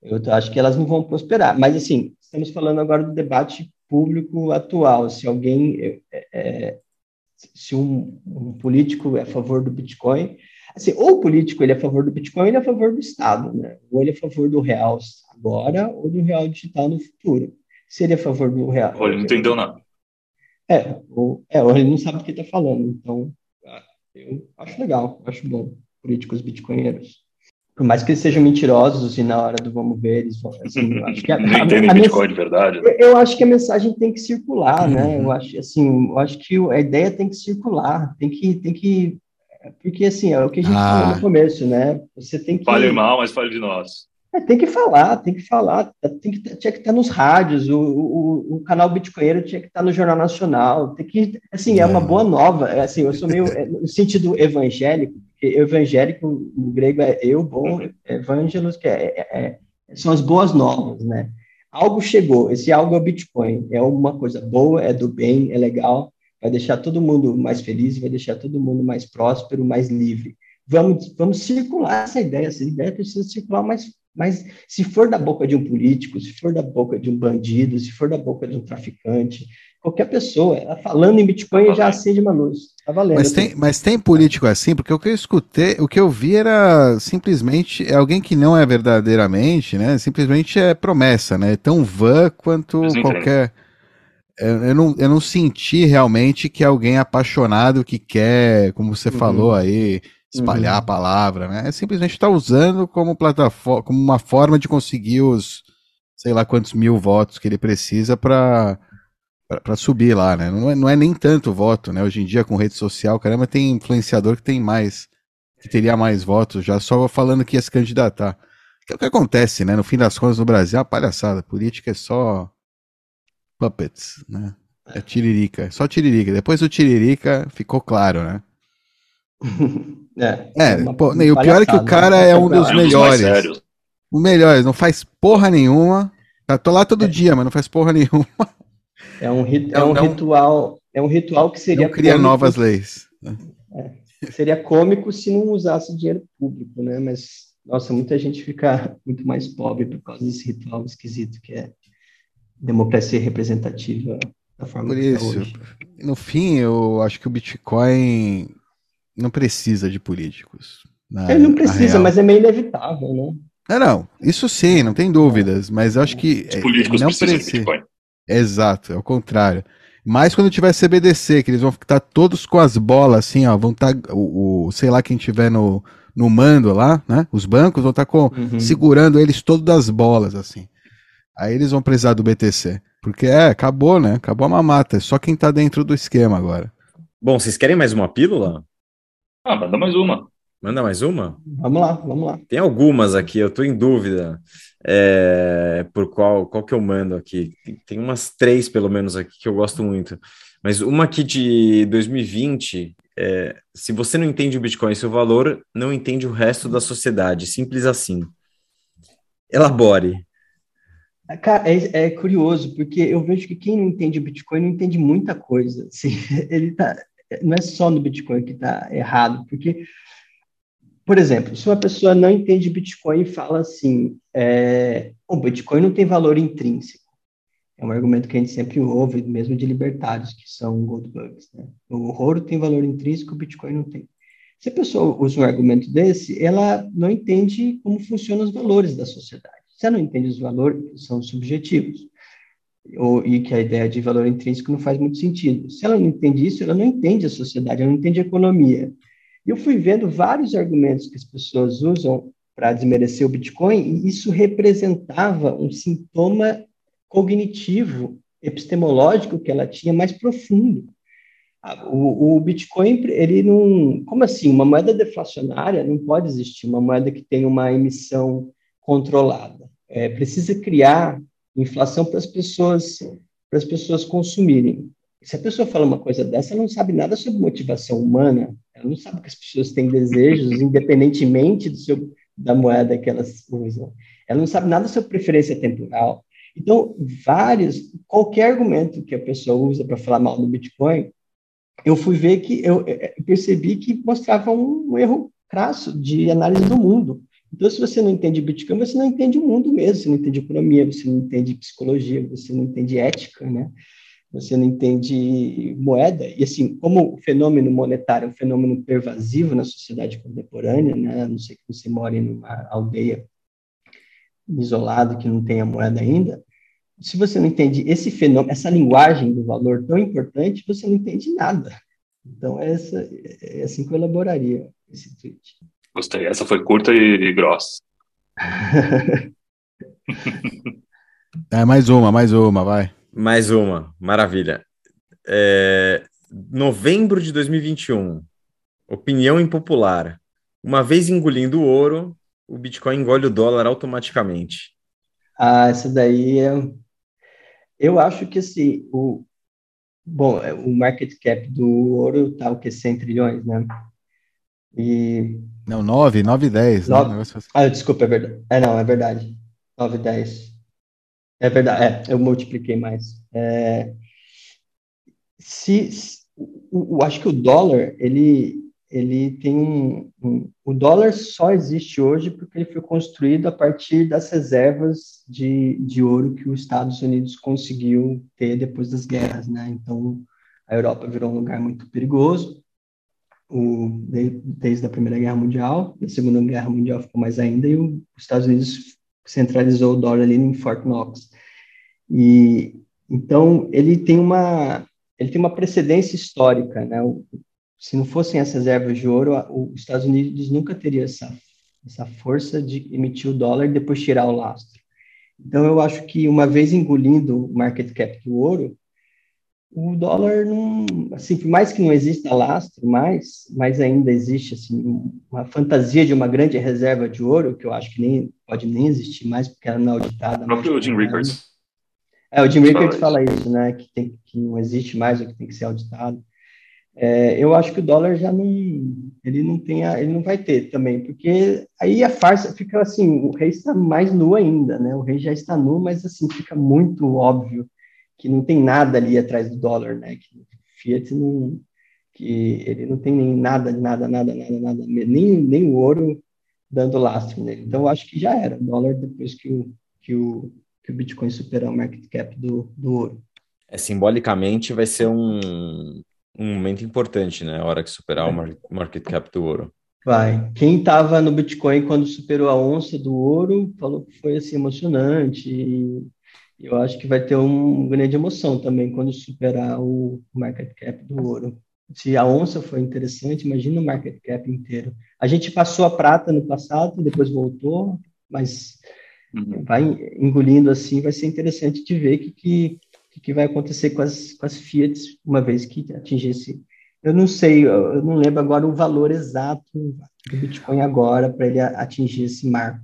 eu acho que elas não vão prosperar. Mas, assim, estamos falando agora do debate público atual. Se alguém, é, é, se um, um, político é a favor do Bitcoin, assim, ou o político ele é a favor do Bitcoin, ele é a favor do Estado, né? Ou ele é a favor do real agora ou do real digital no futuro. Se ele é a favor do real. Ou ele não entendeu nada. É, ou, é, ou ele não sabe o que está falando. Então, ah, eu acho legal, acho bom políticos bitcoinheiros por mais que eles sejam mentirosos e na hora do vamos ver, eles vão. Assim, acho que a, Não entendem Bitcoin de verdade. Né? Eu acho que a mensagem tem que circular, né? Eu acho, assim, eu acho que a ideia tem que circular, tem que. Tem que porque, assim, é o que a gente ah. falou no começo, né? Você tem que. Fale mal, mas fale de nós. É, tem que falar, tem que falar, tem que, tinha que estar nos rádios, o, o, o canal Bitcoinheiro tinha que estar no Jornal Nacional, tem que, assim, é uma boa nova, é, assim, eu sou meio, é, no sentido evangélico, evangélico no grego é eu, bom, evangelos, que é, é, é, são as boas novas, né? Algo chegou, esse algo é o Bitcoin, é uma coisa boa, é do bem, é legal, vai deixar todo mundo mais feliz, vai deixar todo mundo mais próspero, mais livre. Vamos, vamos circular essa ideia, essa ideia precisa circular mais, Mas se for da boca de um político, se for da boca de um bandido, se for da boca de um traficante, qualquer pessoa, ela falando em Bitcoin já acende uma luz. Tá valendo. Mas tem, mas tem político assim, porque o que eu escutei, o que eu vi era simplesmente é alguém que não é verdadeiramente, né? Simplesmente é promessa, né? Tão vã quanto qualquer. Eu não, eu não senti realmente que é alguém apaixonado que quer, como você uhum. falou aí, espalhar uhum. a palavra, né? É simplesmente está usando como plataforma, como uma forma de conseguir os, sei lá quantos mil votos que ele precisa para para subir lá, né? Não é, não é nem tanto voto, né? Hoje em dia com rede social, caramba, tem influenciador que tem mais, que teria mais votos já só falando que ia se candidatar. Que é o que acontece, né? No fim das contas no Brasil é uma palhaçada. Política é só puppets, né? É tiririca, só tiririca. Depois do tiririca ficou claro, né? É, é uma, pô, e o pior é que o cara né? é um dos melhores. O melhor, não faz porra nenhuma. Tá, tô lá todo é. dia, mas não faz porra nenhuma. É um, rit é um ritual, é um ritual que seria. Não cria cômico, novas leis. É, seria cômico se não usasse dinheiro público, né? Mas, nossa, muita gente fica muito mais pobre por causa desse ritual esquisito que é democracia representativa da forma por que tá isso, hoje. No fim, eu acho que o Bitcoin não precisa de políticos. Na, Ele não precisa, mas é meio inevitável, né? Não, não, isso sim, não tem dúvidas, mas eu acho que. Os políticos não precisam precisa. de Bitcoin. Exato, é o contrário. Mas quando tiver CBDC, que eles vão estar todos com as bolas assim, ó, vão estar, tá, o, o, sei lá quem tiver no, no mando lá, né? Os bancos vão estar tá com, uhum. segurando eles todos das bolas, assim. Aí eles vão precisar do BTC. Porque é, acabou, né? Acabou a mamata. É só quem tá dentro do esquema agora. Bom, vocês querem mais uma pílula? Ah, manda mais uma. Manda mais uma? Vamos lá, vamos lá. Tem algumas aqui, eu tô em dúvida é, por qual, qual que eu mando aqui. Tem umas três, pelo menos, aqui que eu gosto muito. Mas uma aqui de 2020, é, se você não entende o Bitcoin e seu valor, não entende o resto da sociedade. Simples assim. Elabore. Cara, é, é curioso, porque eu vejo que quem não entende o Bitcoin não entende muita coisa. Assim, ele tá, não é só no Bitcoin que está errado, porque por exemplo, se uma pessoa não entende Bitcoin e fala assim, é, o Bitcoin não tem valor intrínseco. É um argumento que a gente sempre ouve, mesmo de libertários, que são gold bugs. Né? O ouro tem valor intrínseco, o Bitcoin não tem. Se a pessoa usa um argumento desse, ela não entende como funcionam os valores da sociedade. Se ela não entende os valores, são subjetivos, ou, e que a ideia de valor intrínseco não faz muito sentido. Se ela não entende isso, ela não entende a sociedade, ela não entende a economia. Eu fui vendo vários argumentos que as pessoas usam para desmerecer o Bitcoin, e isso representava um sintoma cognitivo, epistemológico que ela tinha mais profundo. O, o, Bitcoin, ele não. Como assim? Uma moeda deflacionária não pode existir, uma moeda que tem uma emissão controlada. É, precisa criar inflação para as pessoas para as pessoas consumirem. Se a pessoa fala uma coisa dessa, ela não sabe nada sobre motivação humana, ela não sabe que as pessoas têm desejos, independentemente do seu, da moeda que elas usam. Ela não sabe nada sobre preferência temporal. Então, vários, qualquer argumento que a pessoa usa para falar mal do Bitcoin, eu fui ver que eu, percebi que mostrava um, um erro crasso de análise do mundo. Então, se você não entende Bitcoin, você não entende o mundo mesmo, você não entende economia, você não entende psicologia, você não entende ética, né? você não entende moeda. E assim, como o fenômeno monetário é um fenômeno pervasivo na sociedade contemporânea, né? a não sei que você mora em uma aldeia isolada que não tenha moeda ainda, se você não entende esse fenômeno, essa linguagem do valor tão importante, você não entende nada. Então, essa, é assim que eu elaboraria esse tweet. Gostei. Essa foi curta e, e grossa. é, mais uma, mais uma, vai. Mais uma, maravilha. É, novembro de 2021, opinião impopular. Uma vez engolindo o ouro, o Bitcoin engole o dólar automaticamente. Ah, essa daí é. Eu acho que assim, o. Bom, é, o market cap do ouro tá o que? 100 trilhões, né? E. Não, 9, 9, 10. 9... Né? Ah, desculpa, é verdade. É, não, é verdade. 9, 10. É verdade, é, eu multipliquei mais. É, se, se o, o, acho que o dólar, ele, ele tem um, um, o dólar só existe hoje porque ele foi construído a partir das reservas de, de ouro que os Estados Unidos conseguiu ter depois das guerras, né? Então a Europa virou um lugar muito perigoso o, desde a Primeira Guerra Mundial, a Segunda Guerra Mundial ficou mais ainda e os Estados Unidos centralizou o dólar ali em Fort Knox. E então ele tem uma ele tem uma precedência histórica, né? se não fossem as reservas de ouro, os Estados Unidos nunca teria essa, essa força de emitir o dólar e depois tirar o lastro. Então, eu acho que uma vez engolindo o market cap do ouro, o dólar não, assim, por mais que não exista lastro, mais, mais ainda existe assim uma fantasia de uma grande reserva de ouro que eu acho que nem pode nem existir mais porque ela não é auditada. O próprio Jim Rickards. É, o Jim Rickards fala isso, né, que tem que não existe mais o que tem que ser auditado. É, eu acho que o dólar já não, ele não tem, a, ele não vai ter também, porque aí a farsa fica assim, o rei está mais nu ainda, né? O rei já está nu, mas assim fica muito óbvio que não tem nada ali atrás do dólar, né? Que Fiat não, que ele não tem nem nada, nada, nada, nada, nada, nem, nem o ouro dando lastro nele. Então eu acho que já era o dólar depois que o, que o, que o Bitcoin superar o market cap do, do ouro. É, simbolicamente vai ser um, um momento importante, né? A hora que superar é. o market cap do ouro. Vai. Quem estava no Bitcoin quando superou a onça do ouro falou que foi assim emocionante. Eu acho que vai ter uma grande emoção também quando superar o market cap do ouro. Se a onça foi interessante, imagina o market cap inteiro. A gente passou a prata no passado, depois voltou, mas uhum. vai engolindo assim, vai ser interessante de ver que, que o que vai acontecer com as, com as Fiat uma vez que atingisse. Eu não sei, eu não lembro agora o valor exato do Bitcoin agora para ele atingir esse marco.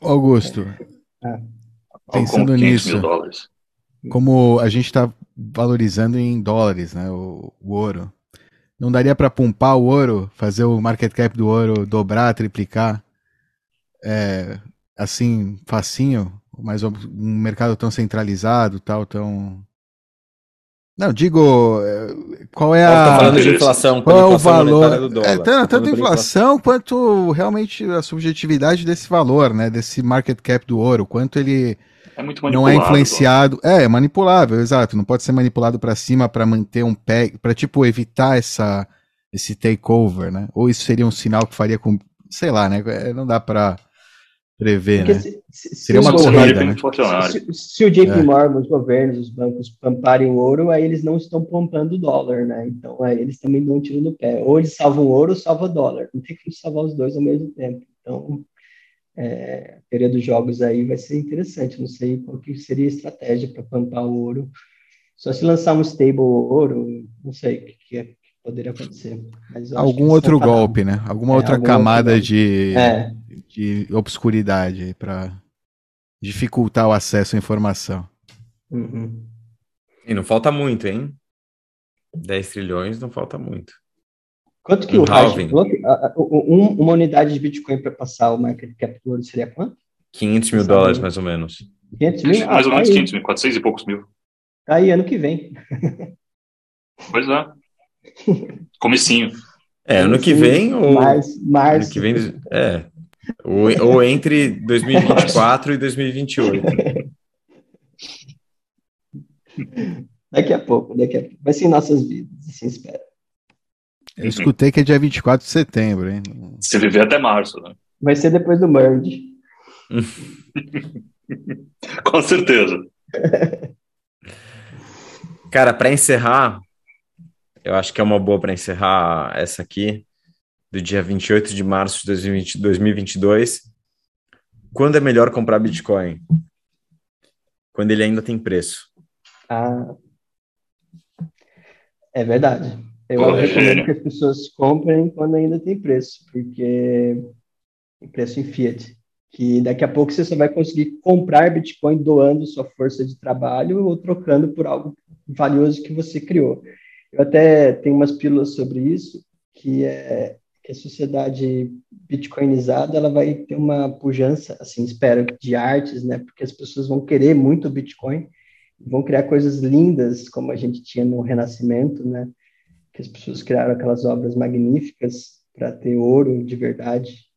Augusto, é. Pensando nisso, como a gente está valorizando em dólares, né, o, o ouro, não daria para pumpar o ouro, fazer o market cap do ouro dobrar, triplicar, é, assim, facinho, mas um mercado tão centralizado, tal, tão. Não, digo, eh, qual é a. falando de inflação, qual é o valor? Do é, tanto, tanto inflação quanto realmente a subjetividade desse valor, né? Desse market cap do ouro, quanto ele é não é influenciado. É, é manipulável, exato. Não pode ser manipulado para cima para manter um pé, para tipo evitar essa esse takeover, né? Ou isso seria um sinal que faria com, sei lá, né? É, não dá para prever, né? Se, se, Seria uma corrida, né? Se, se, o JP é. Morgan, os governos, os bancos pamparem ouro, aí eles não estão pompando dólar, né? Então, aí eles também dão um tiro no pé. Ou eles salvam ouro ou salvam dólar. Não tem que salvar os dois ao mesmo tempo. Então, é, a teoria dos jogos aí vai ser interessante. Não sei qual que seria a estratégia para pampar o ouro. Só se lançar um stable ouro, não sei o que, que, é, que poderia acontecer. Algum outro golpe, né? Alguma é, outra camada de... É de obscuridade para dificultar o acesso à informação. Uhum. E não falta muito, hein? 10 trilhões não falta muito. Quanto que um o Raj um, uma unidade de Bitcoin para passar o market cap do ouro seria quanto? 500 mil dólares, mais ou menos. 500 mil? mais ou ah, menos tá 500 mil, 400 e poucos mil. Tá aí, ano que vem. Pois é. Comecinho. É, ano que vem ou... Mais, mais. Ano que vem, é, ou, ou entre 2024 e 2028. Daqui a pouco, daqui a pouco. Vai ser em nossas vidas, assim espera. Eu escutei que é dia 24 de setembro, hein? Se viver até março, né? Vai ser depois do merge. Com certeza. Cara, para encerrar, eu acho que é uma boa para encerrar essa aqui do dia 28 de março de 2020, 2022. Quando é melhor comprar Bitcoin? Quando ele ainda tem preço. Ah, é verdade. Eu recomendo que as pessoas comprem quando ainda tem preço, porque tem preço em fiat. Que daqui a pouco você só vai conseguir comprar Bitcoin doando sua força de trabalho ou trocando por algo valioso que você criou. Eu até tenho umas pílulas sobre isso, que é que a sociedade bitcoinizada ela vai ter uma pujança, assim, espero, de artes, né? Porque as pessoas vão querer muito Bitcoin, vão criar coisas lindas, como a gente tinha no Renascimento, né? que as pessoas criaram aquelas obras magníficas para ter ouro de verdade.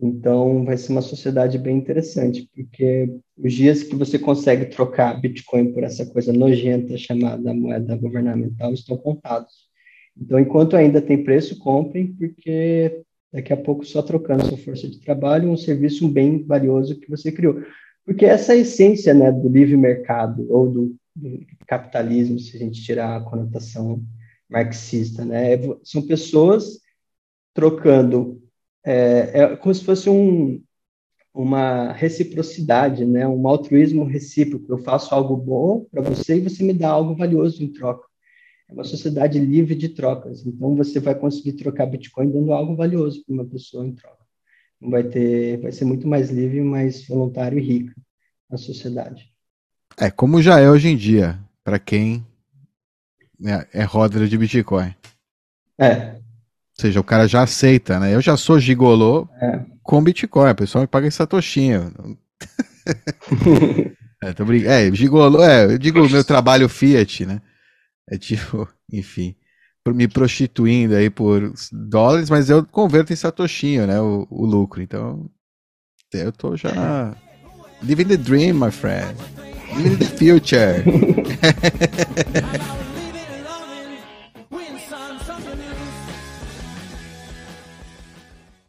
Então, vai ser uma sociedade bem interessante, porque os dias que você consegue trocar Bitcoin por essa coisa nojenta chamada moeda governamental estão contados. Então, enquanto ainda tem preço, comprem, porque daqui a pouco só trocando sua força de trabalho, um serviço um bem valioso que você criou. Porque essa é a essência né, do livre mercado, ou do, do capitalismo, se a gente tirar a conotação marxista, né? São pessoas trocando, é, é como se fosse um, uma reciprocidade, né? Um altruísmo recíproco. Eu faço algo bom para você e você me dá algo valioso em troca. É uma sociedade livre de trocas. Então você vai conseguir trocar Bitcoin dando algo valioso para uma pessoa em troca. Vai ter, vai ser muito mais livre, mais voluntário e rica a sociedade. É como já é hoje em dia, para quem é, é roda de Bitcoin. É. Ou seja, o cara já aceita, né? Eu já sou gigolô é. com Bitcoin, o pessoal me paga em satoshinho. é, tô brincando. É, gigolô, é, eu digo meu trabalho Fiat, né? É tipo, enfim, me prostituindo aí por dólares, mas eu converto em satoshinho, né? O, o lucro. Então, eu tô já living the dream, my friend. Living the future.